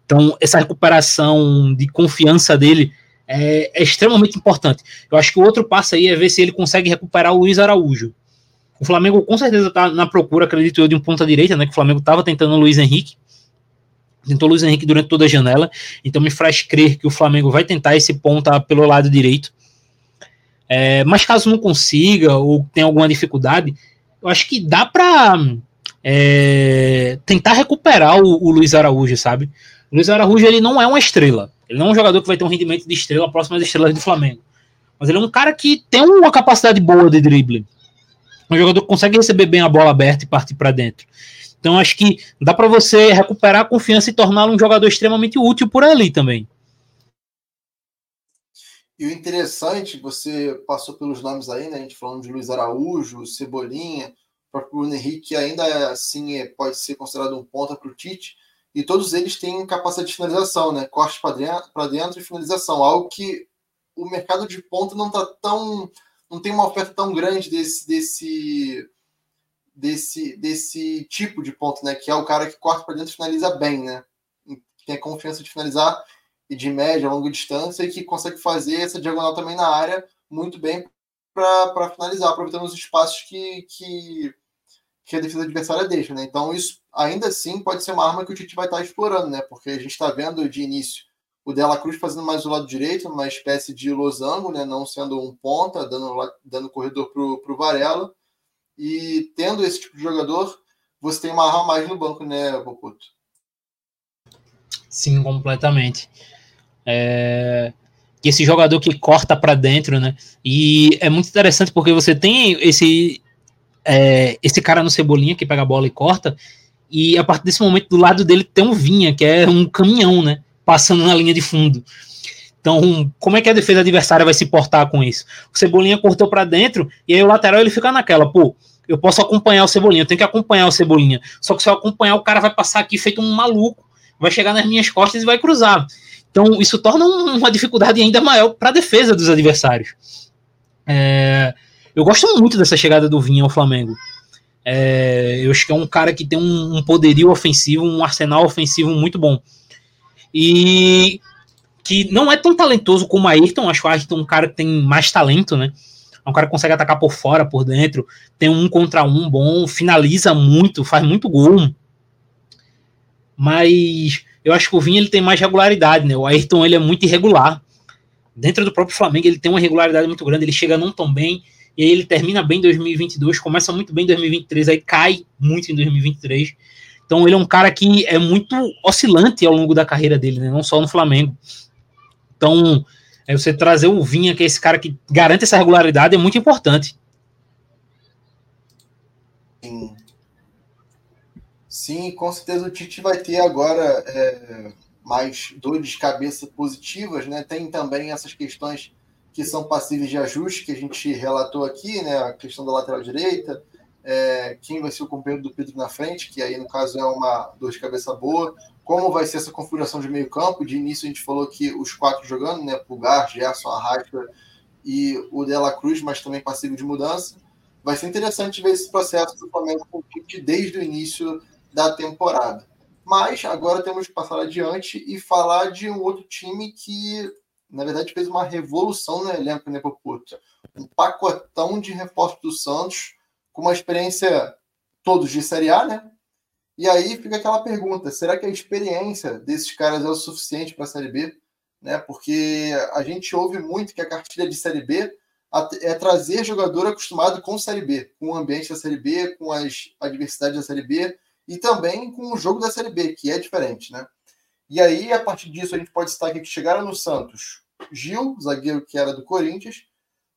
então, essa recuperação de confiança dele é, é, extremamente importante. Eu acho que o outro passo aí é ver se ele consegue recuperar o Luiz Araújo. O Flamengo com certeza está na procura, acredito eu, de um ponta direita, né? Que o Flamengo estava tentando o Luiz Henrique tentou Luiz Henrique durante toda a janela, então me faz crer que o Flamengo vai tentar esse ponta pelo lado direito. É, mas caso não consiga ou tenha alguma dificuldade, eu acho que dá para é, tentar recuperar o, o, Luiz Araújo, sabe? O Luiz Araújo ele não é uma estrela, ele não é um jogador que vai ter um rendimento de estrela próximo às estrelas do Flamengo, mas ele é um cara que tem uma capacidade boa de drible, um jogador que consegue receber bem a bola aberta e partir para dentro. Então acho que dá para você recuperar a confiança e torná-lo um jogador extremamente útil por ali também. E o interessante, você passou pelos nomes aí, né? A gente falando de Luiz Araújo, Cebolinha, o próprio Bruno Henrique, que ainda assim é, pode ser considerado um ponta para o Tite, e todos eles têm capacidade de finalização, né? Corte para dentro, e finalização, algo que o mercado de ponta não está tão. não tem uma oferta tão grande desse, desse desse, desse tipo de ponto, né? Que é o cara que corta para dentro e finaliza bem, né? Tem a confiança de finalizar e de média, longa distância e que consegue fazer essa diagonal também na área muito bem, para finalizar, aproveitando os espaços que, que, que, a defesa adversária deixa. Né? Então, isso ainda assim pode ser uma arma que o Tite vai estar explorando, né? porque a gente está vendo de início o Dela Cruz fazendo mais o lado direito, uma espécie de losango, né? não sendo um ponta, dando, dando corredor para o Varela. E tendo esse tipo de jogador, você tem uma arma mais no banco, né, Popoto? Sim, completamente. É... Esse jogador que corta para dentro, né? E é muito interessante porque você tem esse é, esse cara no Cebolinha que pega a bola e corta, e a partir desse momento do lado dele tem um Vinha, que é um caminhão, né? Passando na linha de fundo. Então, como é que a defesa adversária vai se portar com isso? O Cebolinha cortou para dentro e aí o lateral ele fica naquela, pô, eu posso acompanhar o Cebolinha, eu tenho que acompanhar o Cebolinha. Só que se eu acompanhar, o cara vai passar aqui feito um maluco, vai chegar nas minhas costas e vai cruzar. Então, isso torna uma dificuldade ainda maior para a defesa dos adversários. É, eu gosto muito dessa chegada do Vinha ao Flamengo. É, eu acho que é um cara que tem um, um, poderio ofensivo, um arsenal ofensivo muito bom. E que não é tão talentoso como a Ayrton, acho que o Ayrton é um cara que tem mais talento, né? É um cara que consegue atacar por fora, por dentro, tem um contra um bom, finaliza muito, faz muito gol. Mas eu acho que o Vinha ele tem mais regularidade, né? O Ayrton ele é muito irregular. Dentro do próprio Flamengo ele tem uma regularidade muito grande, ele chega não tão bem, e aí ele termina bem em 2022, começa muito bem em 2023, aí cai muito em 2023. Então ele é um cara que é muito oscilante ao longo da carreira dele, né? Não só no Flamengo. Então, é você trazer o Vinha, que é esse cara que garante essa regularidade, é muito importante. Sim. Sim, com certeza o Tite vai ter agora é, mais dores de cabeça positivas, né? Tem também essas questões que são passíveis de ajuste que a gente relatou aqui, né? A questão da lateral direita, é, quem vai ser o companheiro do Pedro na frente, que aí no caso é uma dor de cabeça boa como vai ser essa configuração de meio campo. De início a gente falou que os quatro jogando, né? Pulgar, Gerson, Arrasca e o Dela Cruz, mas também passivo de mudança. Vai ser interessante ver esse processo do Flamengo com o Tite desde o início da temporada. Mas agora temos que passar adiante e falar de um outro time que, na verdade, fez uma revolução no elenco, né, Poputa? Um pacotão de reforços do Santos, com uma experiência todos de Série A, né? E aí fica aquela pergunta: será que a experiência desses caras é o suficiente para a Série B? Né? Porque a gente ouve muito que a cartilha de Série B é trazer jogador acostumado com Série B, com o ambiente da Série B, com as adversidades da Série B e também com o jogo da Série B, que é diferente, né? E aí, a partir disso, a gente pode citar que chegaram no Santos Gil, zagueiro que era do Corinthians,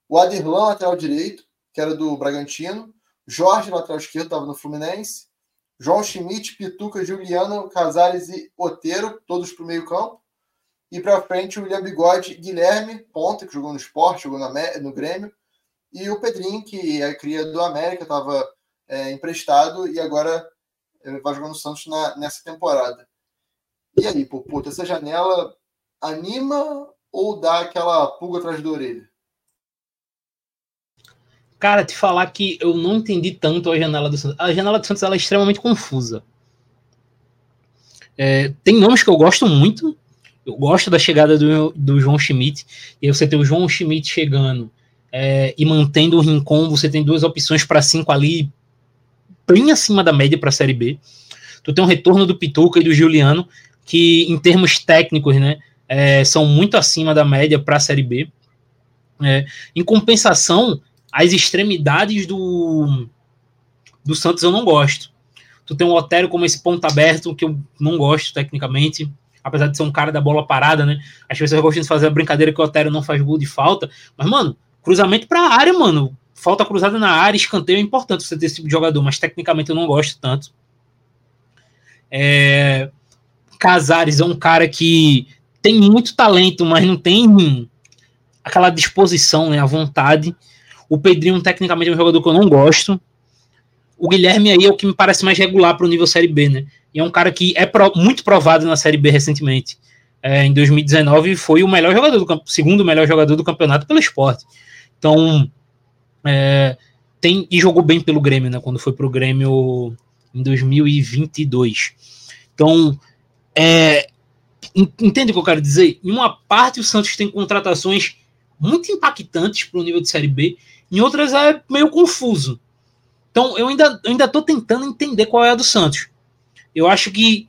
o Aderlan, lateral direito, que era do Bragantino, Jorge, lateral esquerdo, estava no Fluminense, João Schmidt, Pituca, Juliano, Casares e Oteiro, todos para o meio-campo. E para frente, o William Bigode, Guilherme, ponta, que jogou no esporte, jogou no Grêmio. E o Pedrinho, que é cria do América, estava é, emprestado e agora vai jogar no Santos na, nessa temporada. E aí, pô, puta, essa janela anima ou dá aquela pulga atrás da orelha? Cara, te falar que eu não entendi tanto a janela do Santos. A janela do Santos ela é extremamente confusa. É, tem nomes que eu gosto muito. Eu gosto da chegada do, do João Schmidt. E aí você tem o João Schmidt chegando é, e mantendo o Rincon. Você tem duas opções para cinco ali, bem acima da média para a Série B. Tu tem um retorno do Pituca e do Juliano, que em termos técnicos, né, é, são muito acima da média para a Série B. É, em compensação, as extremidades do, do Santos eu não gosto. Tu tem um Otero como esse ponto aberto, que eu não gosto tecnicamente, apesar de ser um cara da bola parada, né? As pessoas gostam de fazer a brincadeira que o Otero não faz gol de falta, mas, mano, cruzamento pra área, mano. Falta cruzada na área, escanteio é importante você ter esse tipo de jogador, mas tecnicamente eu não gosto tanto. É... Casares é um cara que tem muito talento, mas não tem aquela disposição, né, a vontade. O Pedrinho, tecnicamente, é um jogador que eu não gosto. O Guilherme aí é o que me parece mais regular para o nível Série B, né? E é um cara que é pro, muito provado na Série B recentemente. É, em 2019 foi o melhor jogador do segundo melhor jogador do campeonato pelo esporte. Então, é, tem e jogou bem pelo Grêmio, né? Quando foi para o Grêmio em 2022. Então, é, entende o que eu quero dizer? Em uma parte, o Santos tem contratações muito impactantes para o nível de Série B, em outras é meio confuso. Então eu ainda eu ainda estou tentando entender qual é a do Santos. Eu acho que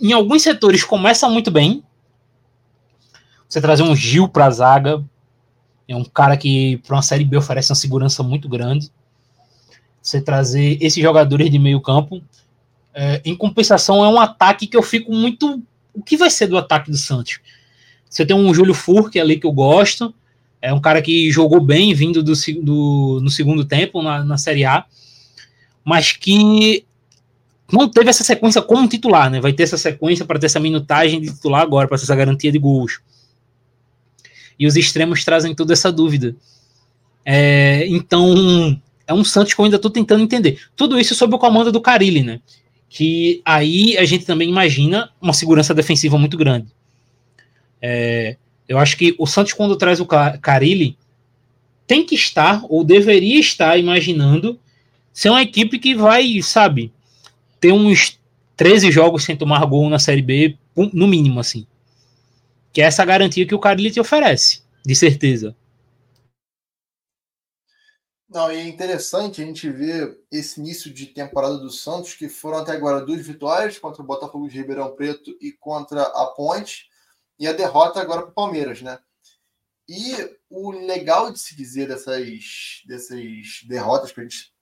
em alguns setores começa muito bem. Você trazer um Gil para a zaga, é um cara que para uma série B oferece uma segurança muito grande. Você trazer esses jogadores de meio campo, é, em compensação é um ataque que eu fico muito. O que vai ser do ataque do Santos? Você tem um Júlio Furque ali que eu gosto, é um cara que jogou bem vindo do, do no segundo tempo na, na Série A, mas que não teve essa sequência como titular, né? Vai ter essa sequência para ter essa minutagem de titular agora, para ter essa garantia de gols. E os extremos trazem toda essa dúvida. É, então, é um Santos que eu ainda estou tentando entender. Tudo isso sob o comando do Carilli, né? Que aí a gente também imagina uma segurança defensiva muito grande. É, eu acho que o Santos, quando traz o Carilli, tem que estar, ou deveria estar, imaginando ser uma equipe que vai, sabe, ter uns 13 jogos sem tomar gol na Série B, no mínimo, assim. Que é essa garantia que o Carilli te oferece, de certeza. Não, e é interessante a gente ver esse início de temporada do Santos, que foram até agora duas vitórias contra o Botafogo de Ribeirão Preto e contra a Ponte, e a derrota agora para o Palmeiras, né? E o legal de se dizer dessas, dessas derrotas gente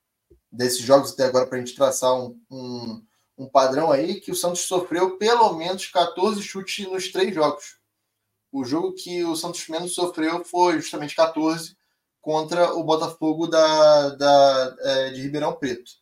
desses jogos até agora para a gente traçar um, um, um, padrão aí, que o Santos sofreu pelo menos 14 chutes nos três jogos. O jogo que o Santos menos sofreu foi justamente 14 contra o Botafogo da, da, é, de Ribeirão Preto.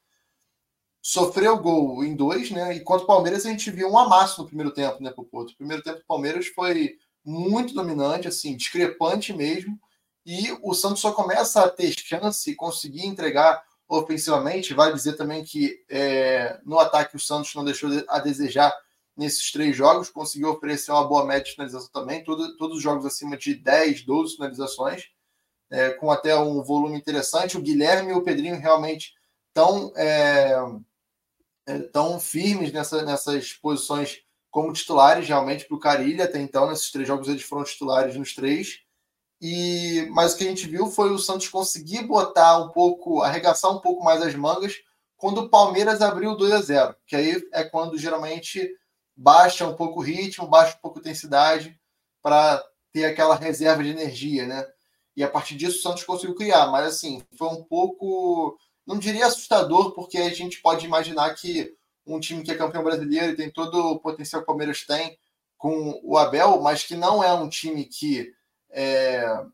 Sofreu gol em dois, né? E contra o Palmeiras a gente viu um amasso no primeiro tempo, né, Popoto? O primeiro tempo do Palmeiras foi muito dominante, assim, discrepante mesmo. E o Santos só começa a ter chance conseguir entregar ofensivamente. Vale dizer também que é, no ataque o Santos não deixou a desejar nesses três jogos, conseguiu oferecer uma boa média de finalização também, todo, todos os jogos acima de 10, 12 finalizações, é, com até um volume interessante. O Guilherme e o Pedrinho realmente estão é, tão firmes nessa, nessas posições como titulares, realmente, para o Carilha. Até então, nesses três jogos, eles foram titulares nos três. E mas o que a gente viu foi o Santos conseguir botar um pouco, arregaçar um pouco mais as mangas quando o Palmeiras abriu 2 a 0, que aí é quando geralmente baixa um pouco o ritmo, baixa um pouco a intensidade para ter aquela reserva de energia, né? E a partir disso o Santos conseguiu criar, mas assim, foi um pouco, não diria assustador, porque a gente pode imaginar que um time que é campeão brasileiro e tem todo o potencial que o Palmeiras tem com o Abel, mas que não é um time que é,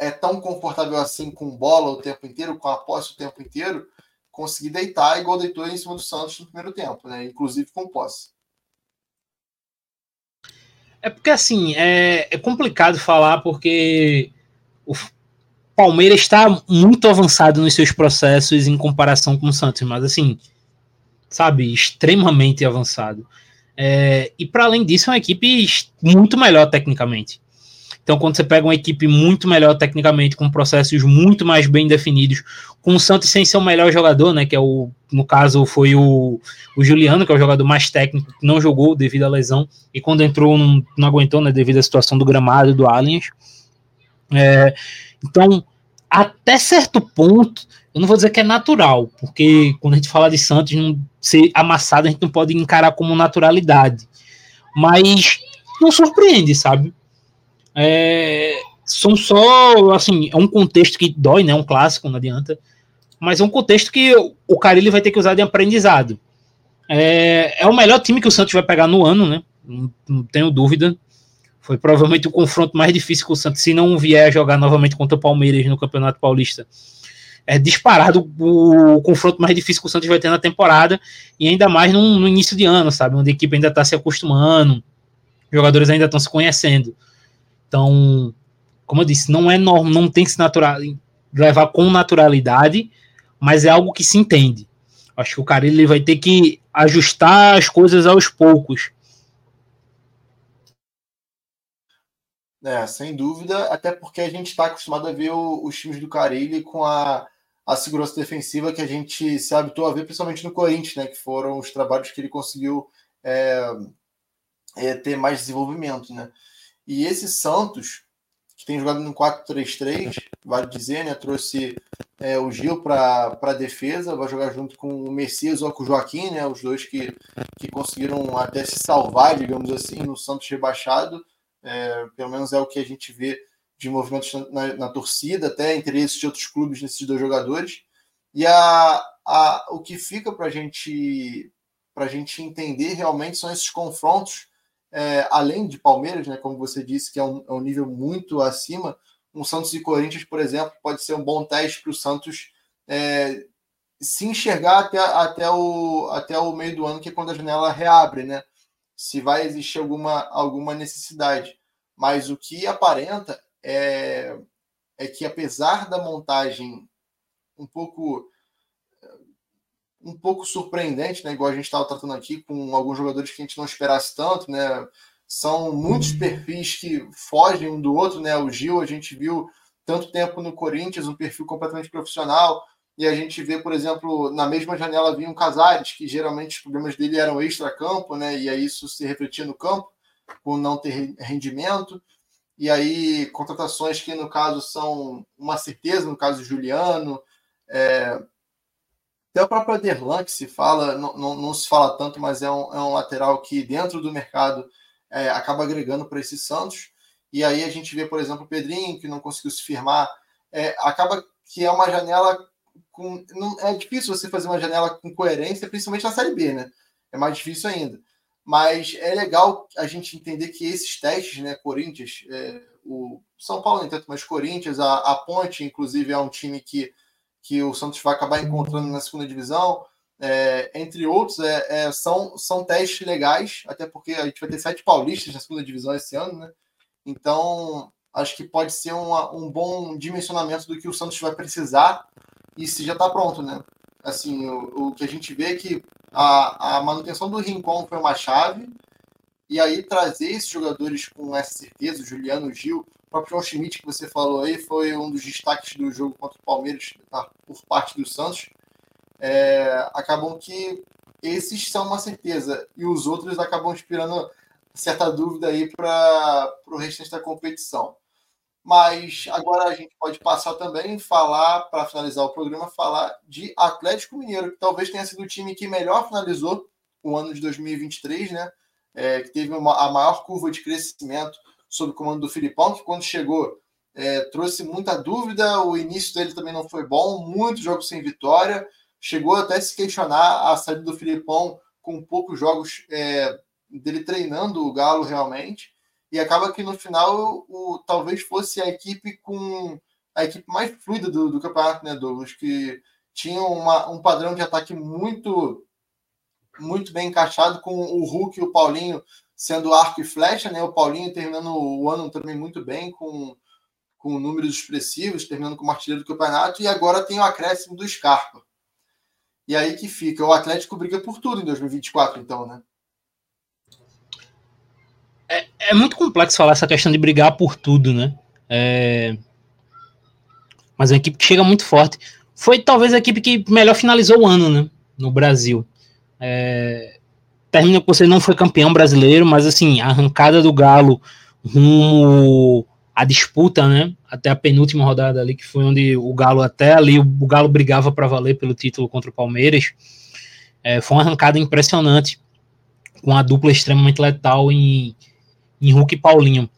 é tão confortável assim com bola o tempo inteiro, com a posse o tempo inteiro, conseguir deitar igual deitou em cima do Santos no primeiro tempo, né? Inclusive com posse. É porque assim, é, é complicado falar porque o Palmeiras está muito avançado nos seus processos em comparação com o Santos, mas assim, sabe, extremamente avançado. É, e para além disso, é uma equipe muito melhor tecnicamente. Então, quando você pega uma equipe muito melhor tecnicamente, com processos muito mais bem definidos, com o Santos sem ser o melhor jogador, né? Que é o, no caso, foi o, o Juliano, que é o jogador mais técnico, que não jogou devido à lesão, e quando entrou, não, não aguentou, né? Devido à situação do gramado do Allianz. É, então, até certo ponto, eu não vou dizer que é natural, porque quando a gente fala de Santos, não ser amassado, a gente não pode encarar como naturalidade. Mas não surpreende, sabe? É, são só, assim, é um contexto que dói, né? Um clássico, não adianta. Mas é um contexto que o cara ele vai ter que usar de aprendizado. É, é o melhor time que o Santos vai pegar no ano, né? Não, não tenho dúvida. Foi provavelmente o confronto mais difícil que o Santos, se não vier jogar novamente contra o Palmeiras no Campeonato Paulista. É disparado o, o confronto mais difícil que o Santos vai ter na temporada, e ainda mais no, no início de ano, sabe? Onde a equipe ainda está se acostumando, jogadores ainda estão se conhecendo. Então, como eu disse, não é normal, não tem que se natural, levar com naturalidade, mas é algo que se entende. Acho que o cara ele vai ter que ajustar as coisas aos poucos. É, sem dúvida, até porque a gente está acostumado a ver o, os times do Carilli com a, a segurança defensiva que a gente se habituou a ver, principalmente no Corinthians, né, que foram os trabalhos que ele conseguiu é, é, ter mais desenvolvimento. Né? E esse Santos, que tem jogado no 4-3-3, vale dizer, né? Trouxe é, o Gil para a defesa, vai jogar junto com o Messias ou com o Joaquim, né? Os dois que, que conseguiram até se salvar, digamos assim, no Santos rebaixado. É, pelo menos é o que a gente vê de movimentos na, na, torcida, até interesses de outros clubes nesses dois jogadores. E a, a, o que fica para gente, a gente entender realmente são esses confrontos é, além de Palmeiras, né, como você disse, que é um, é um, nível muito acima, um Santos e Corinthians, por exemplo, pode ser um bom teste para o Santos é, se enxergar até, até, o, até o meio do ano, que é quando a janela reabre, né? Se vai existir alguma, alguma necessidade. Mas o que aparenta é, é que, apesar da montagem um pouco um pouco surpreendente, né? Igual a gente estava tratando aqui com alguns jogadores que a gente não esperasse tanto, né? São muitos perfis que fogem um do outro, né? O Gil, a gente viu tanto tempo no Corinthians, um perfil completamente profissional, e a gente vê, por exemplo, na mesma janela vinha um Casares, que geralmente os problemas dele eram extra-campo, né? E aí isso se refletia no campo, por não ter rendimento. E aí, contratações que, no caso, são uma certeza, no caso, Juliano, é, até o próprio Aderlan, que se fala, não, não, não, se fala tanto, mas é um, é um lateral que dentro do mercado é, acaba agregando para esses Santos. E aí a gente vê, por exemplo, o Pedrinho, que não conseguiu se firmar. É, acaba que é uma janela com. Não, é difícil você fazer uma janela com coerência, principalmente na Série B, né? É mais difícil ainda. Mas é legal a gente entender que esses testes, né? Corinthians, é, o São Paulo, nem tanto, mas Corinthians, a, a Ponte, inclusive, é um time que que o Santos vai acabar encontrando na segunda divisão, é, entre outros, é, é, são, são testes legais, até porque a gente vai ter sete paulistas na segunda divisão esse ano, né? Então, acho que pode ser uma, um bom dimensionamento do que o Santos vai precisar e se já está pronto, né? Assim, o, o, que a gente vê é que a, a manutenção do Rincon foi uma chave, e aí trazer esses jogadores com essa certeza, o Juliano, o Gil, o próprio João Schmidt, que você falou aí, foi um dos destaques do jogo contra o Palmeiras tá, por parte do Santos. É, acabam que esses são uma certeza e os outros acabam inspirando certa dúvida aí para o restante da competição. Mas agora a gente pode passar também falar, para finalizar o programa, falar de Atlético Mineiro, que talvez tenha sido o time que melhor finalizou o ano de 2023, né? É, que teve uma, a maior curva de crescimento sob o comando do Filipão, que quando chegou é, trouxe muita dúvida, o início dele também não foi bom, muitos jogos sem vitória, chegou até a se questionar a saída do Filipão com poucos jogos é, dele treinando o Galo realmente, e acaba que no final o, talvez fosse a equipe com a equipe mais fluida do, do campeonato, né, Douglas, que tinham uma, um padrão de ataque muito muito bem encaixado com o Hulk e o Paulinho sendo arco e flecha, né? O Paulinho terminando o ano também muito bem, com, com números expressivos, terminando como artilheiro do campeonato, e agora tem o acréscimo do Scarpa. E aí que fica. O Atlético briga por tudo em 2024, então, né? É, é muito complexo falar essa questão de brigar por tudo, né? É... Mas é uma equipe que chega muito forte. Foi talvez a equipe que melhor finalizou o ano, né? No Brasil. É termina que você não foi campeão brasileiro, mas assim, a arrancada do Galo rumo à disputa, né? Até a penúltima rodada ali, que foi onde o Galo até ali, o Galo brigava para valer pelo título contra o Palmeiras. É, foi uma arrancada impressionante, com a dupla extremamente letal em, em Hulk e Paulinho.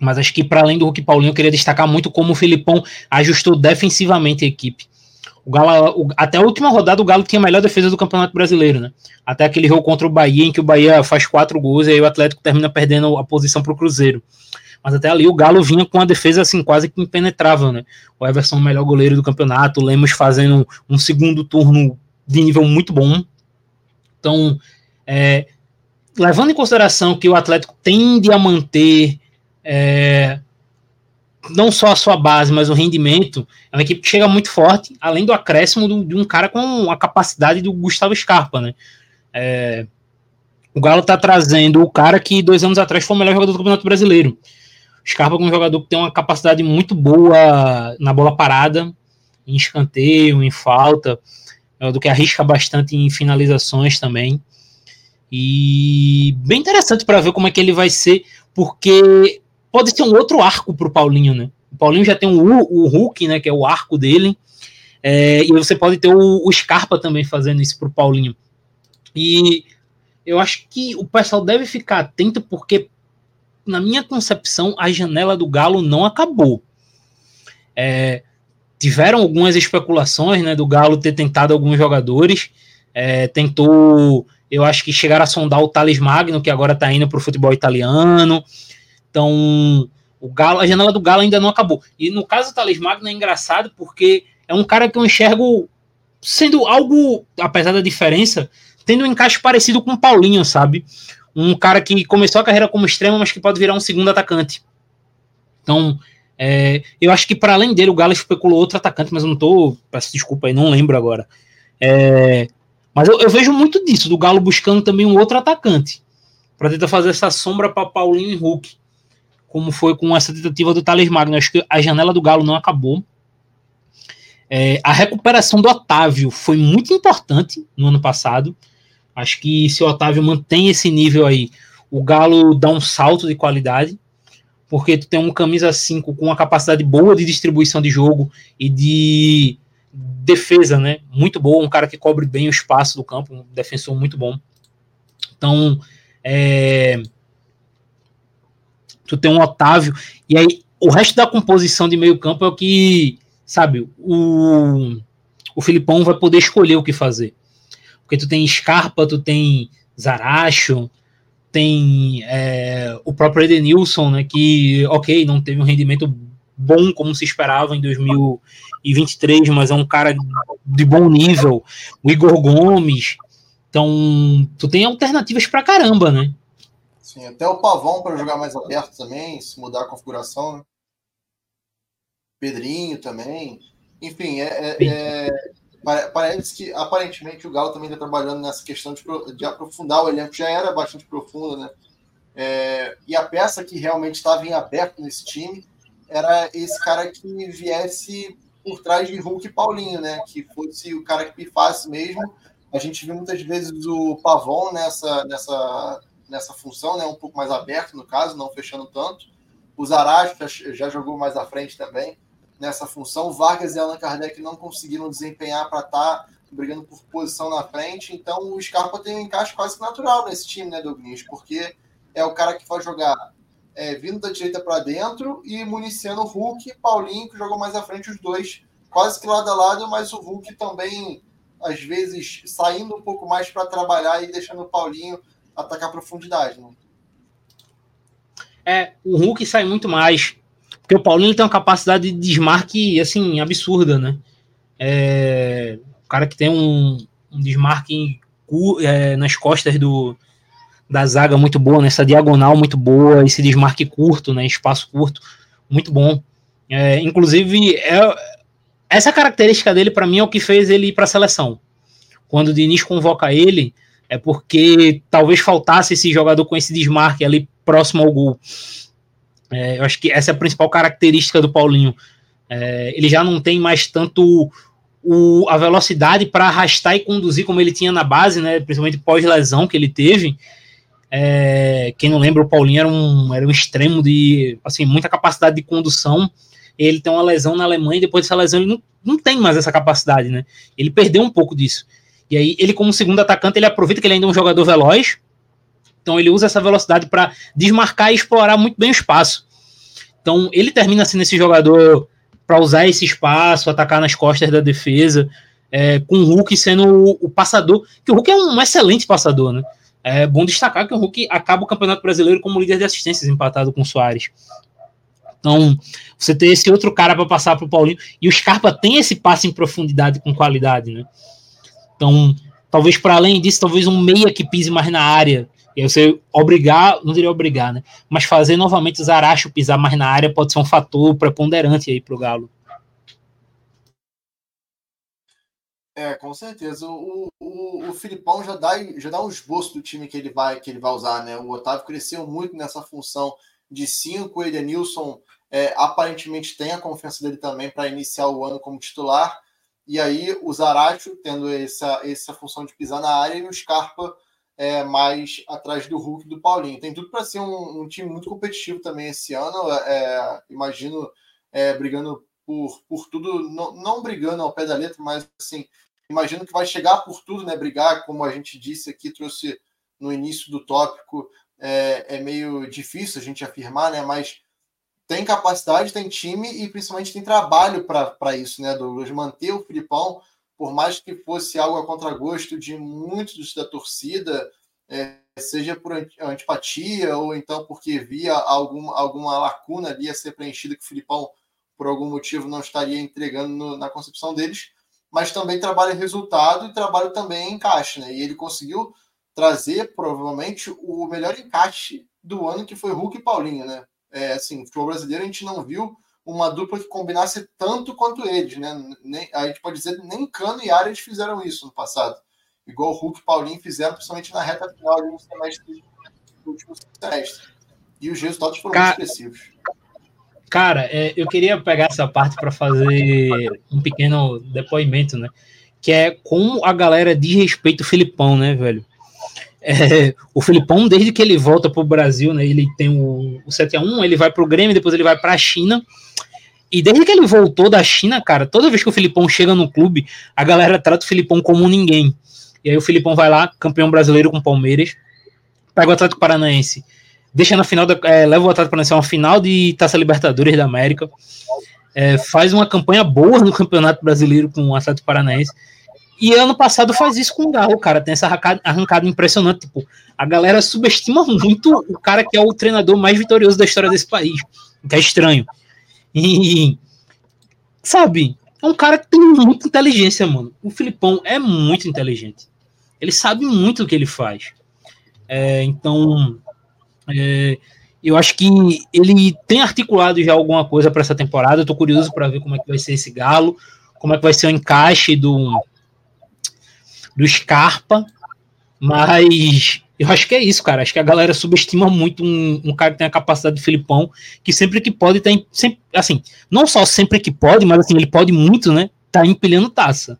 Mas acho que para além do Hulk e Paulinho, eu queria destacar muito como o Filipão ajustou defensivamente a equipe. O Galo, o, até a última rodada, o Galo tinha a melhor defesa do Campeonato Brasileiro, né? Até aquele jogo contra o Bahia, em que o Bahia faz quatro gols e aí o Atlético termina perdendo a posição para o Cruzeiro. Mas até ali o Galo vinha com uma defesa assim quase que impenetrável, né? O Everson, o melhor goleiro do campeonato, o Lemos fazendo um segundo turno de nível muito bom. Então, é, levando em consideração que o Atlético tende a manter é, não só a sua base, mas o rendimento, é uma equipe que chega muito forte, além do acréscimo do, de um cara com a capacidade do Gustavo Scarpa, né? É, o Galo tá trazendo o cara que dois anos atrás foi o melhor jogador do Campeonato Brasileiro. Scarpa é um jogador que tem uma capacidade muito boa na bola parada, em escanteio, em falta, é do que arrisca bastante em finalizações também. E bem interessante para ver como é que ele vai ser, porque pode ser um outro arco para o Paulinho, né? O Paulinho já tem o, o Hulk, né? Que é o arco dele. É, e você pode ter o, o Scarpa também fazendo isso para o Paulinho. E eu acho que o pessoal deve ficar atento, porque, na minha concepção, a janela do Galo não acabou. É, tiveram algumas especulações né, do Galo ter tentado alguns jogadores. É, tentou, eu acho que chegar a sondar o Thales Magno, que agora está indo para o futebol italiano. Então, o Galo, a janela do Galo ainda não acabou. E no caso do Thales Magno é engraçado porque é um cara que eu enxergo sendo algo, apesar da diferença, tendo um encaixe parecido com o Paulinho, sabe? Um cara que começou a carreira como extremo, mas que pode virar um segundo atacante. Então, é, eu acho que para além dele, o Galo especulou outro atacante, mas eu não tô. Peço desculpa aí, não lembro agora. É, mas eu, eu, vejo muito disso, do Galo buscando também um outro atacante. Para tentar fazer essa sombra para Paulinho e Hulk. Como foi com essa tentativa do Thales Magno. Acho que a janela do Galo não acabou. É, a recuperação do Otávio foi muito importante no ano passado. Acho que se o Otávio mantém esse nível aí, o Galo dá um salto de qualidade, porque tu tem um camisa 5 com uma capacidade boa de distribuição de jogo e de defesa, né? Muito boa, um cara que cobre bem o espaço do campo, um defensor muito bom. Então, é... tu tem um Otávio, e aí o resto da composição de meio campo é o que, sabe, o, o Filipão vai poder escolher o que fazer. Porque tu tem Scarpa, tu tem Zaracho, tem é, o próprio Edenilson, né, que, ok, não teve um rendimento bom como se esperava em 2023, mas é um cara de bom nível. O Igor Gomes. Então, tu tem alternativas pra caramba, né? Sim, até o Pavão para jogar mais aberto também, se mudar a configuração. Né? Pedrinho também. Enfim, é, é, é Parece que aparentemente o Galo também está trabalhando nessa questão de, de, aprofundar o elenco, já era bastante profundo, né? É, e a peça que realmente estava em aberto nesse time era esse cara que viesse por trás de Hulk e Paulinho, né? Que fosse o cara que pifasse mesmo. A gente viu muitas vezes o Pavon nessa, nessa, nessa função, né? Um pouco mais aberto, no caso, não fechando tanto. O Zarate já jogou mais à frente também nessa função. Vargas e Allan Kardec não conseguiram desempenhar para estar tá brigando por posição na frente. Então o Scarpa tem um encaixe quase natural nesse time, né, Douglas? Porque é o cara que vai jogar é, vindo da direita para dentro e municiando o Hulk e Paulinho, que jogou mais à frente, os dois quase que lado a lado, mas o Hulk também, às vezes, saindo um pouco mais para trabalhar e deixando o Paulinho atacar a profundidade. Né? É, o Hulk sai muito mais porque o Paulinho tem uma capacidade de desmarque, assim, absurda, né? É, o cara que tem um, um desmarque é, nas costas do, da zaga muito boa, nessa diagonal muito boa, esse desmarque curto, né? Espaço curto, muito bom. É, inclusive, é, essa característica dele, para mim, é o que fez ele ir para a seleção. Quando o Diniz convoca ele, é porque talvez faltasse esse jogador com esse desmarque ali próximo ao gol. É, eu acho que essa é a principal característica do Paulinho. É, ele já não tem mais tanto o, a velocidade para arrastar e conduzir como ele tinha na base, né? Principalmente pós-lesão que ele teve. É, quem não lembra, o Paulinho era um, era um extremo de assim, muita capacidade de condução. Ele tem uma lesão na Alemanha, e depois dessa lesão ele não, não tem mais essa capacidade, né? Ele perdeu um pouco disso. E aí, ele, como segundo atacante, ele aproveita que ele ainda é um jogador veloz, então ele usa essa velocidade para desmarcar e explorar muito bem o espaço. Então ele termina sendo esse jogador para usar esse espaço, atacar nas costas da defesa, é, com o Hulk sendo o, o, passador, que o Hulk é um excelente passador, né? É bom destacar que o Hulk acaba o Campeonato Brasileiro como líder de assistências, empatado com o Soares. Então, você ter esse outro cara para passar para o Paulinho, e o Scarpa tem esse passe em profundidade com qualidade, né? Então, talvez para além disso, talvez um meia que pise mais na área, e aí você obrigar, não diria obrigar, né? Mas fazer novamente o Zaracho pisar mais na área pode ser um fator preponderante aí para o Galo. É, com certeza. O, o, o Filipão já dá, já dá um esboço do time que ele vai que ele vai usar, né? O Otávio cresceu muito nessa função de cinco. O Edenilson é, aparentemente tem a confiança dele também para iniciar o ano como titular. E aí o Zaracho tendo essa, essa função de pisar na área e o Scarpa é, mais atrás do Hulk do Paulinho. Tem tudo para ser um, um, time muito competitivo também esse ano. É, imagino é, brigando por, por tudo, não, não brigando ao pé da letra, mas assim, imagino que vai chegar por tudo, né? Brigar, como a gente disse aqui, trouxe no início do tópico, é, é meio difícil a gente afirmar, né? Mas tem capacidade, tem time e principalmente tem trabalho para isso, né, Douglas? Manter o Filipão, por mais que fosse algo a contragosto de muitos da torcida, é, seja por antipatia ou então porque via alguma, alguma lacuna ali a ser preenchida que o Filipão, por algum motivo, não estaria entregando no, na concepção deles, mas também trabalha resultado e trabalho também encaixe, né? E ele conseguiu trazer, provavelmente, o melhor encaixe do ano, que foi Hulk e Paulinho, né? é, assim, o futebol brasileiro a gente não viu uma dupla que combinasse tanto quanto eles, né? Nem, a gente pode dizer nem Cano e Arias fizeram isso no passado. Igual Hulk e Paulinho fizeram, principalmente na reta final do semestre do último semestre. E os resultados foram Cara, muito expressivos. Cara, é, eu queria pegar essa parte para fazer um pequeno depoimento, né? Que é como a galera diz respeito o Filipão, né, velho? É, o Filipão, desde que ele volta para o Brasil, né, ele tem o, o 7x1, ele vai para o Grêmio, depois ele vai para a China. E desde que ele voltou da China, cara, toda vez que o Filipão chega no clube, a galera trata o Filipão como ninguém. E aí o Filipão vai lá, campeão brasileiro com o Palmeiras, pega o Atlético Paranaense, deixa na final, da, é, leva o Atlético Paranaense a uma final de Taça Libertadores da América, é, faz uma campanha boa no Campeonato Brasileiro com o Atlético Paranaense e ano passado faz isso com o Galo, cara. Tem essa arrancada, impressionante. Tipo, a galera subestima muito o cara que é o treinador mais vitorioso da história desse país. Que é estranho. E. Sabe? É um cara que tem muita inteligência, mano. O Filipão é muito inteligente. Ele sabe muito o que ele faz. É, então. É, eu acho que ele tem articulado já alguma coisa para essa temporada. Tô curioso para ver como é que vai ser esse Galo, como é que vai ser o encaixe do do Scarpa, mas eu acho que é isso, cara. Acho que a galera subestima muito um, um cara que tem a capacidade do Filipão, que sempre que pode tem sempre, assim, não só sempre que pode, mas assim, ele pode muito, né? Tá empilhando taça.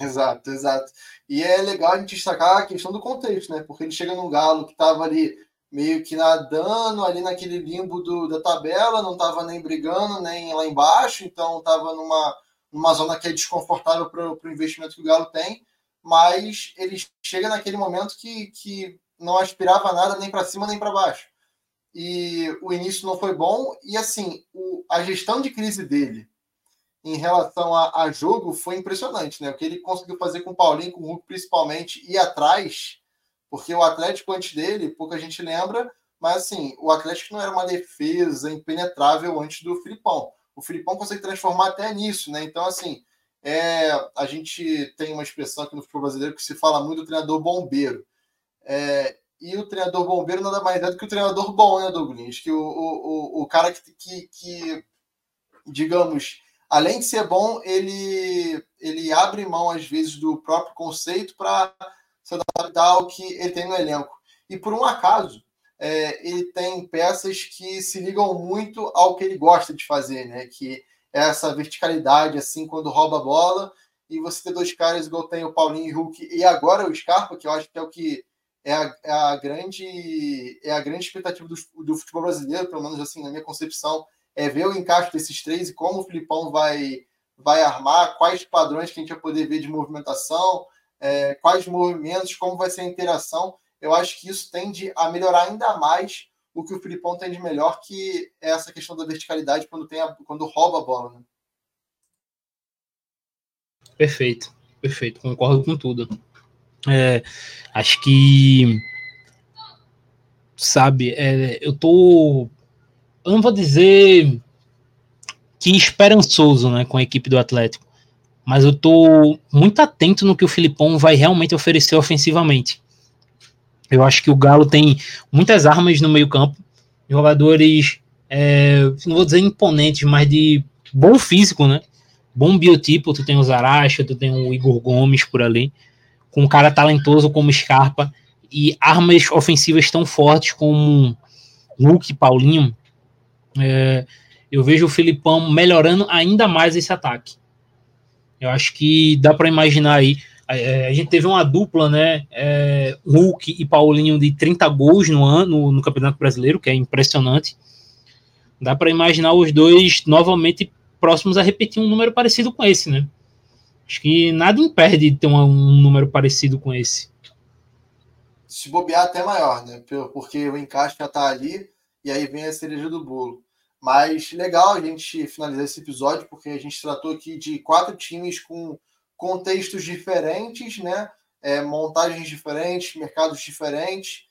Exato, exato. E é legal a gente destacar a questão do contexto, né? Porque ele chega num galo que tava ali meio que nadando ali naquele limbo do, da tabela, não tava nem brigando, nem lá embaixo, então tava numa numa zona que é desconfortável para o investimento que o Galo tem, mas ele chega naquele momento que, que não aspirava nada nem para cima nem para baixo. E o início não foi bom, e assim, o, a gestão de crise dele em relação a, a, jogo foi impressionante, né? O que ele conseguiu fazer com o Paulinho, com o Hulk principalmente, e atrás, porque o Atlético antes dele, pouca gente lembra, mas assim, o Atlético não era uma defesa impenetrável antes do Filipão o Filipão consegue transformar até nisso, né? Então, assim, é, a gente tem uma expressão aqui no futebol brasileiro que se fala muito do treinador bombeiro. É, e o treinador bombeiro nada mais é do que o treinador bom, né, Douglas? Que o, o, o cara que, que, que, digamos, além de ser bom, ele, ele abre mão, às vezes, do próprio conceito para se adaptar ao que ele tem no elenco. E por um acaso, é, ele tem peças que se ligam muito ao que ele gosta de fazer, né? Que é essa verticalidade, assim, quando rouba a bola, e você ter dois caras igual tem o Paulinho e o Hulk, e agora o Scarpa, que eu acho que é o que é a, é a grande é a grande expectativa do, do, futebol brasileiro, pelo menos assim, na minha concepção, é ver o encaixe desses três e como o Filipão vai, vai armar, quais padrões que a gente vai poder ver de movimentação, é, quais movimentos, como vai ser a interação eu acho que isso tende a melhorar ainda mais o que o Filipão tem de melhor, que é essa questão da verticalidade quando, tem a, quando rouba a bola. Né? Perfeito, perfeito, concordo com tudo. É, acho que, sabe, é, eu tô, eu não vou dizer que esperançoso, né, com a equipe do Atlético, mas eu tô muito atento no que o Filipão vai realmente oferecer ofensivamente. Eu acho que o Galo tem muitas armas no meio-campo, jogadores, é, não vou dizer imponentes, mas de bom físico, né? Bom biotipo. Tu tem o Zaracha, tu tem o Igor Gomes por ali, com um cara talentoso como Scarpa e armas ofensivas tão fortes como Luke Paulinho. É, eu vejo o Filipão melhorando ainda mais esse ataque. Eu acho que dá para imaginar aí É, a gente teve uma dupla, né? É, Hulk e Paulinho de 30 gols no ano no Campeonato Brasileiro, que é impressionante. Dá para imaginar os dois novamente próximos a repetir um número parecido com esse, né? Acho que nada impede de ter um, um número parecido com esse. Se bobear até maior, né? Porque o encaixe já tá ali e aí vem a cereja do bolo. Mas legal a gente finalizar esse episódio, porque a gente tratou aqui de quatro times com contextos diferentes, né? É, montagens diferentes, mercados diferentes,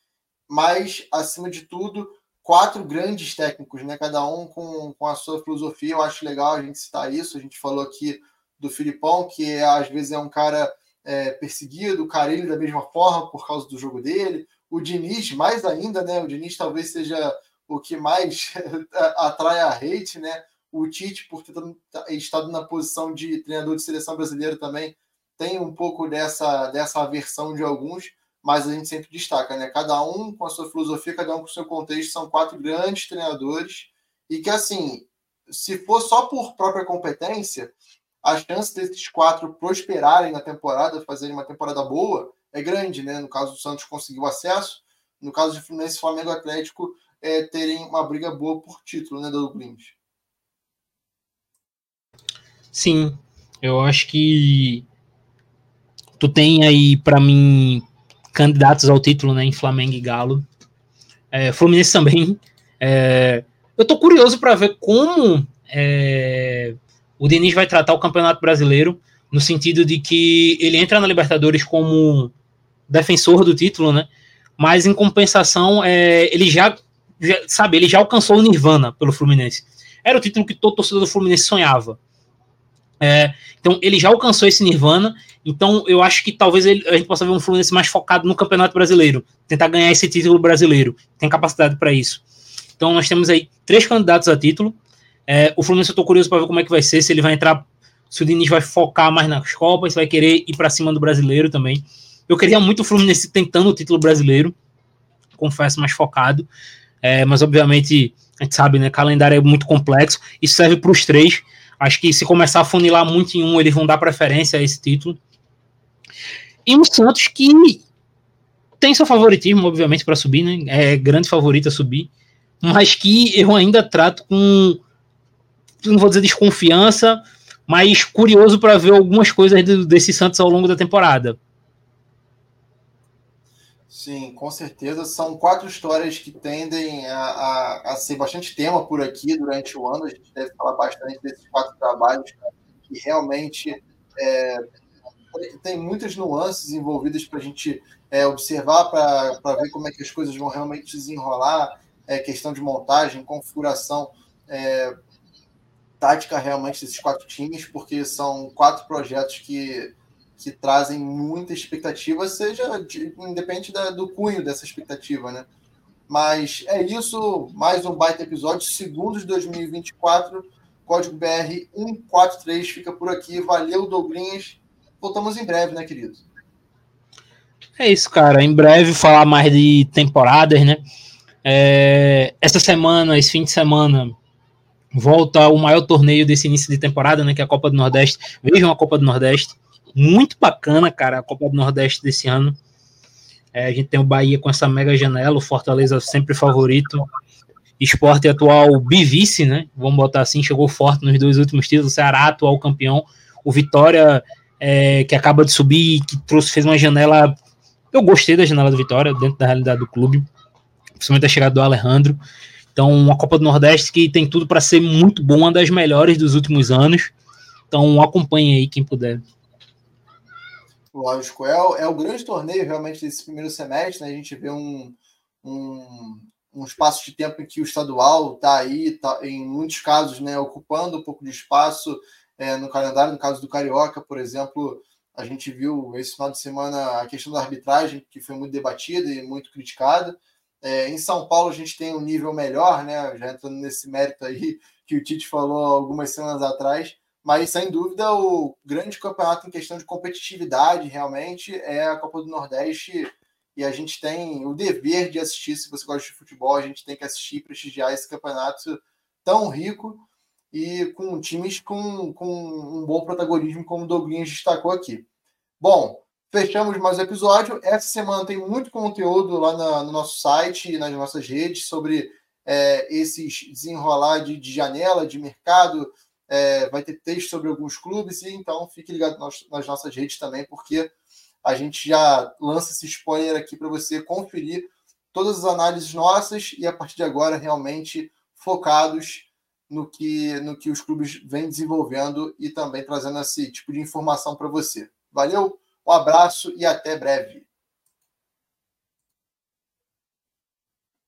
mas, acima de tudo, quatro grandes técnicos, né? Cada um com, com a sua filosofia. Eu acho legal a gente citar isso. A gente falou aqui do Filipão, que é, às vezes é um cara é, perseguido, o Carilho da mesma forma por causa do jogo dele. O Diniz, mais ainda, né? O Diniz talvez seja o que mais atrai a hate, né? O Tite, por ter estado na posição de treinador de seleção brasileira também, tem um pouco dessa, dessa aversão de alguns, mas a gente sempre destaca, né? Cada um com a sua filosofia, cada um com o seu contexto, são quatro grandes treinadores e que, assim, se for só por própria competência, a chance desses quatro prosperarem na temporada, fazerem uma temporada boa, é grande, né? No caso do Santos conseguiu acesso, no caso de Fluminense, Flamengo Atlético é, terem uma briga boa por título, né, Douglas? Sim, eu acho que tu tem aí, para mim, candidatos ao título, né, em Flamengo e Galo. É, Fluminense também. É, eu tô curioso para ver como é, o Denis vai tratar o Campeonato Brasileiro, no sentido de que ele entra na Libertadores como defensor do título, né? Mas em compensação, é, ele já já, sabe, ele já alcançou o Nirvana pelo Fluminense. Era o título que todo torcedor do Fluminense sonhava. É, então ele já alcançou esse Nirvana. Então eu acho que talvez ele, a gente possa ver um Fluminense mais focado no Campeonato Brasileiro, tentar ganhar esse título brasileiro. Tem capacidade para isso. Então nós temos aí três candidatos a título. É, o Fluminense eu estou curioso para ver como é que vai ser, se ele vai entrar, se o Diniz vai focar mais nas Copas, se vai querer ir para cima do brasileiro também. Eu queria muito o Fluminense tentando o título brasileiro, confesso, mais focado. É, mas obviamente a gente sabe, né? Calendário é muito complexo. Isso serve para os três. Acho que se começar a funilar muito em um, eles vão dar preferência a esse título. E o Santos que tem seu favoritismo, obviamente, para subir, né? É grande favorito a subir, mas que eu ainda trato com, não vou dizer desconfiança, mas curioso para ver algumas coisas desse Santos ao longo da temporada. Sim, com certeza. São quatro histórias que tendem a, a, a, ser bastante tema por aqui durante o ano. A gente deve falar bastante desses quatro trabalhos que realmente é, tem muitas nuances envolvidas para a gente é, observar, para ver como é que as coisas vão realmente desenrolar. É, questão de montagem, configuração é, tática realmente desses quatro times, porque são quatro projetos que que trazem muita expectativa, seja de, independente da, do cunho dessa expectativa, né? Mas é isso, mais um baita episódio, segundo de 2024, código BR 143 fica por aqui. Valeu, Douglinhas. Voltamos em breve, né, querido? É isso, cara. Em breve falar mais de temporadas, né? É, essa semana, esse fim de semana, volta o maior torneio desse início de temporada, né? Que é a Copa do Nordeste. Vejam a Copa do Nordeste muito bacana, cara, a Copa do Nordeste desse ano. É, a gente tem o Bahia com essa mega janela, o Fortaleza sempre favorito. Esporte atual bivice, né? Vamos botar assim, chegou forte nos dois últimos títulos. O Ceará, atual campeão. O Vitória, é, que acaba de subir, que trouxe, fez uma janela. Eu gostei da janela do Vitória, dentro da realidade do clube, principalmente a chegada do Alejandro. Então, uma Copa do Nordeste que tem tudo para ser muito boa, uma das melhores dos últimos anos. Então, acompanhe aí quem puder. Lógico, é, é o grande torneio realmente desse primeiro semestre, né? A gente vê um, um, um espaço de tempo em que o estadual está aí, tá, em muitos casos, né, ocupando um pouco de espaço é, no calendário. No caso do Carioca, por exemplo, a gente viu esse final de semana a questão da arbitragem, que foi muito debatida e muito criticada. É, em São Paulo, a gente tem um nível melhor, né? Já entrando nesse mérito aí que o Tite falou algumas semanas atrás mas sem dúvida o grande campeonato em questão de competitividade realmente é a Copa do Nordeste e a gente tem o dever de assistir, se você gosta de futebol, a gente tem que assistir e prestigiar esse campeonato tão rico e com times com, com um bom protagonismo, como o Douglas destacou aqui. Bom, fechamos mais um episódio. Essa semana tem muito conteúdo lá na, no nosso site e nas nossas redes sobre é, esses desenrolar de, de, janela, de mercado. É, vai ter texto sobre alguns clubes, e então fique ligado nas, nas nossas redes também, porque a gente já lança esse spoiler aqui para você conferir todas as análises nossas e a partir de agora realmente focados no que, no que os clubes vêm desenvolvendo e também trazendo esse tipo de informação para você. Valeu, um abraço e até breve.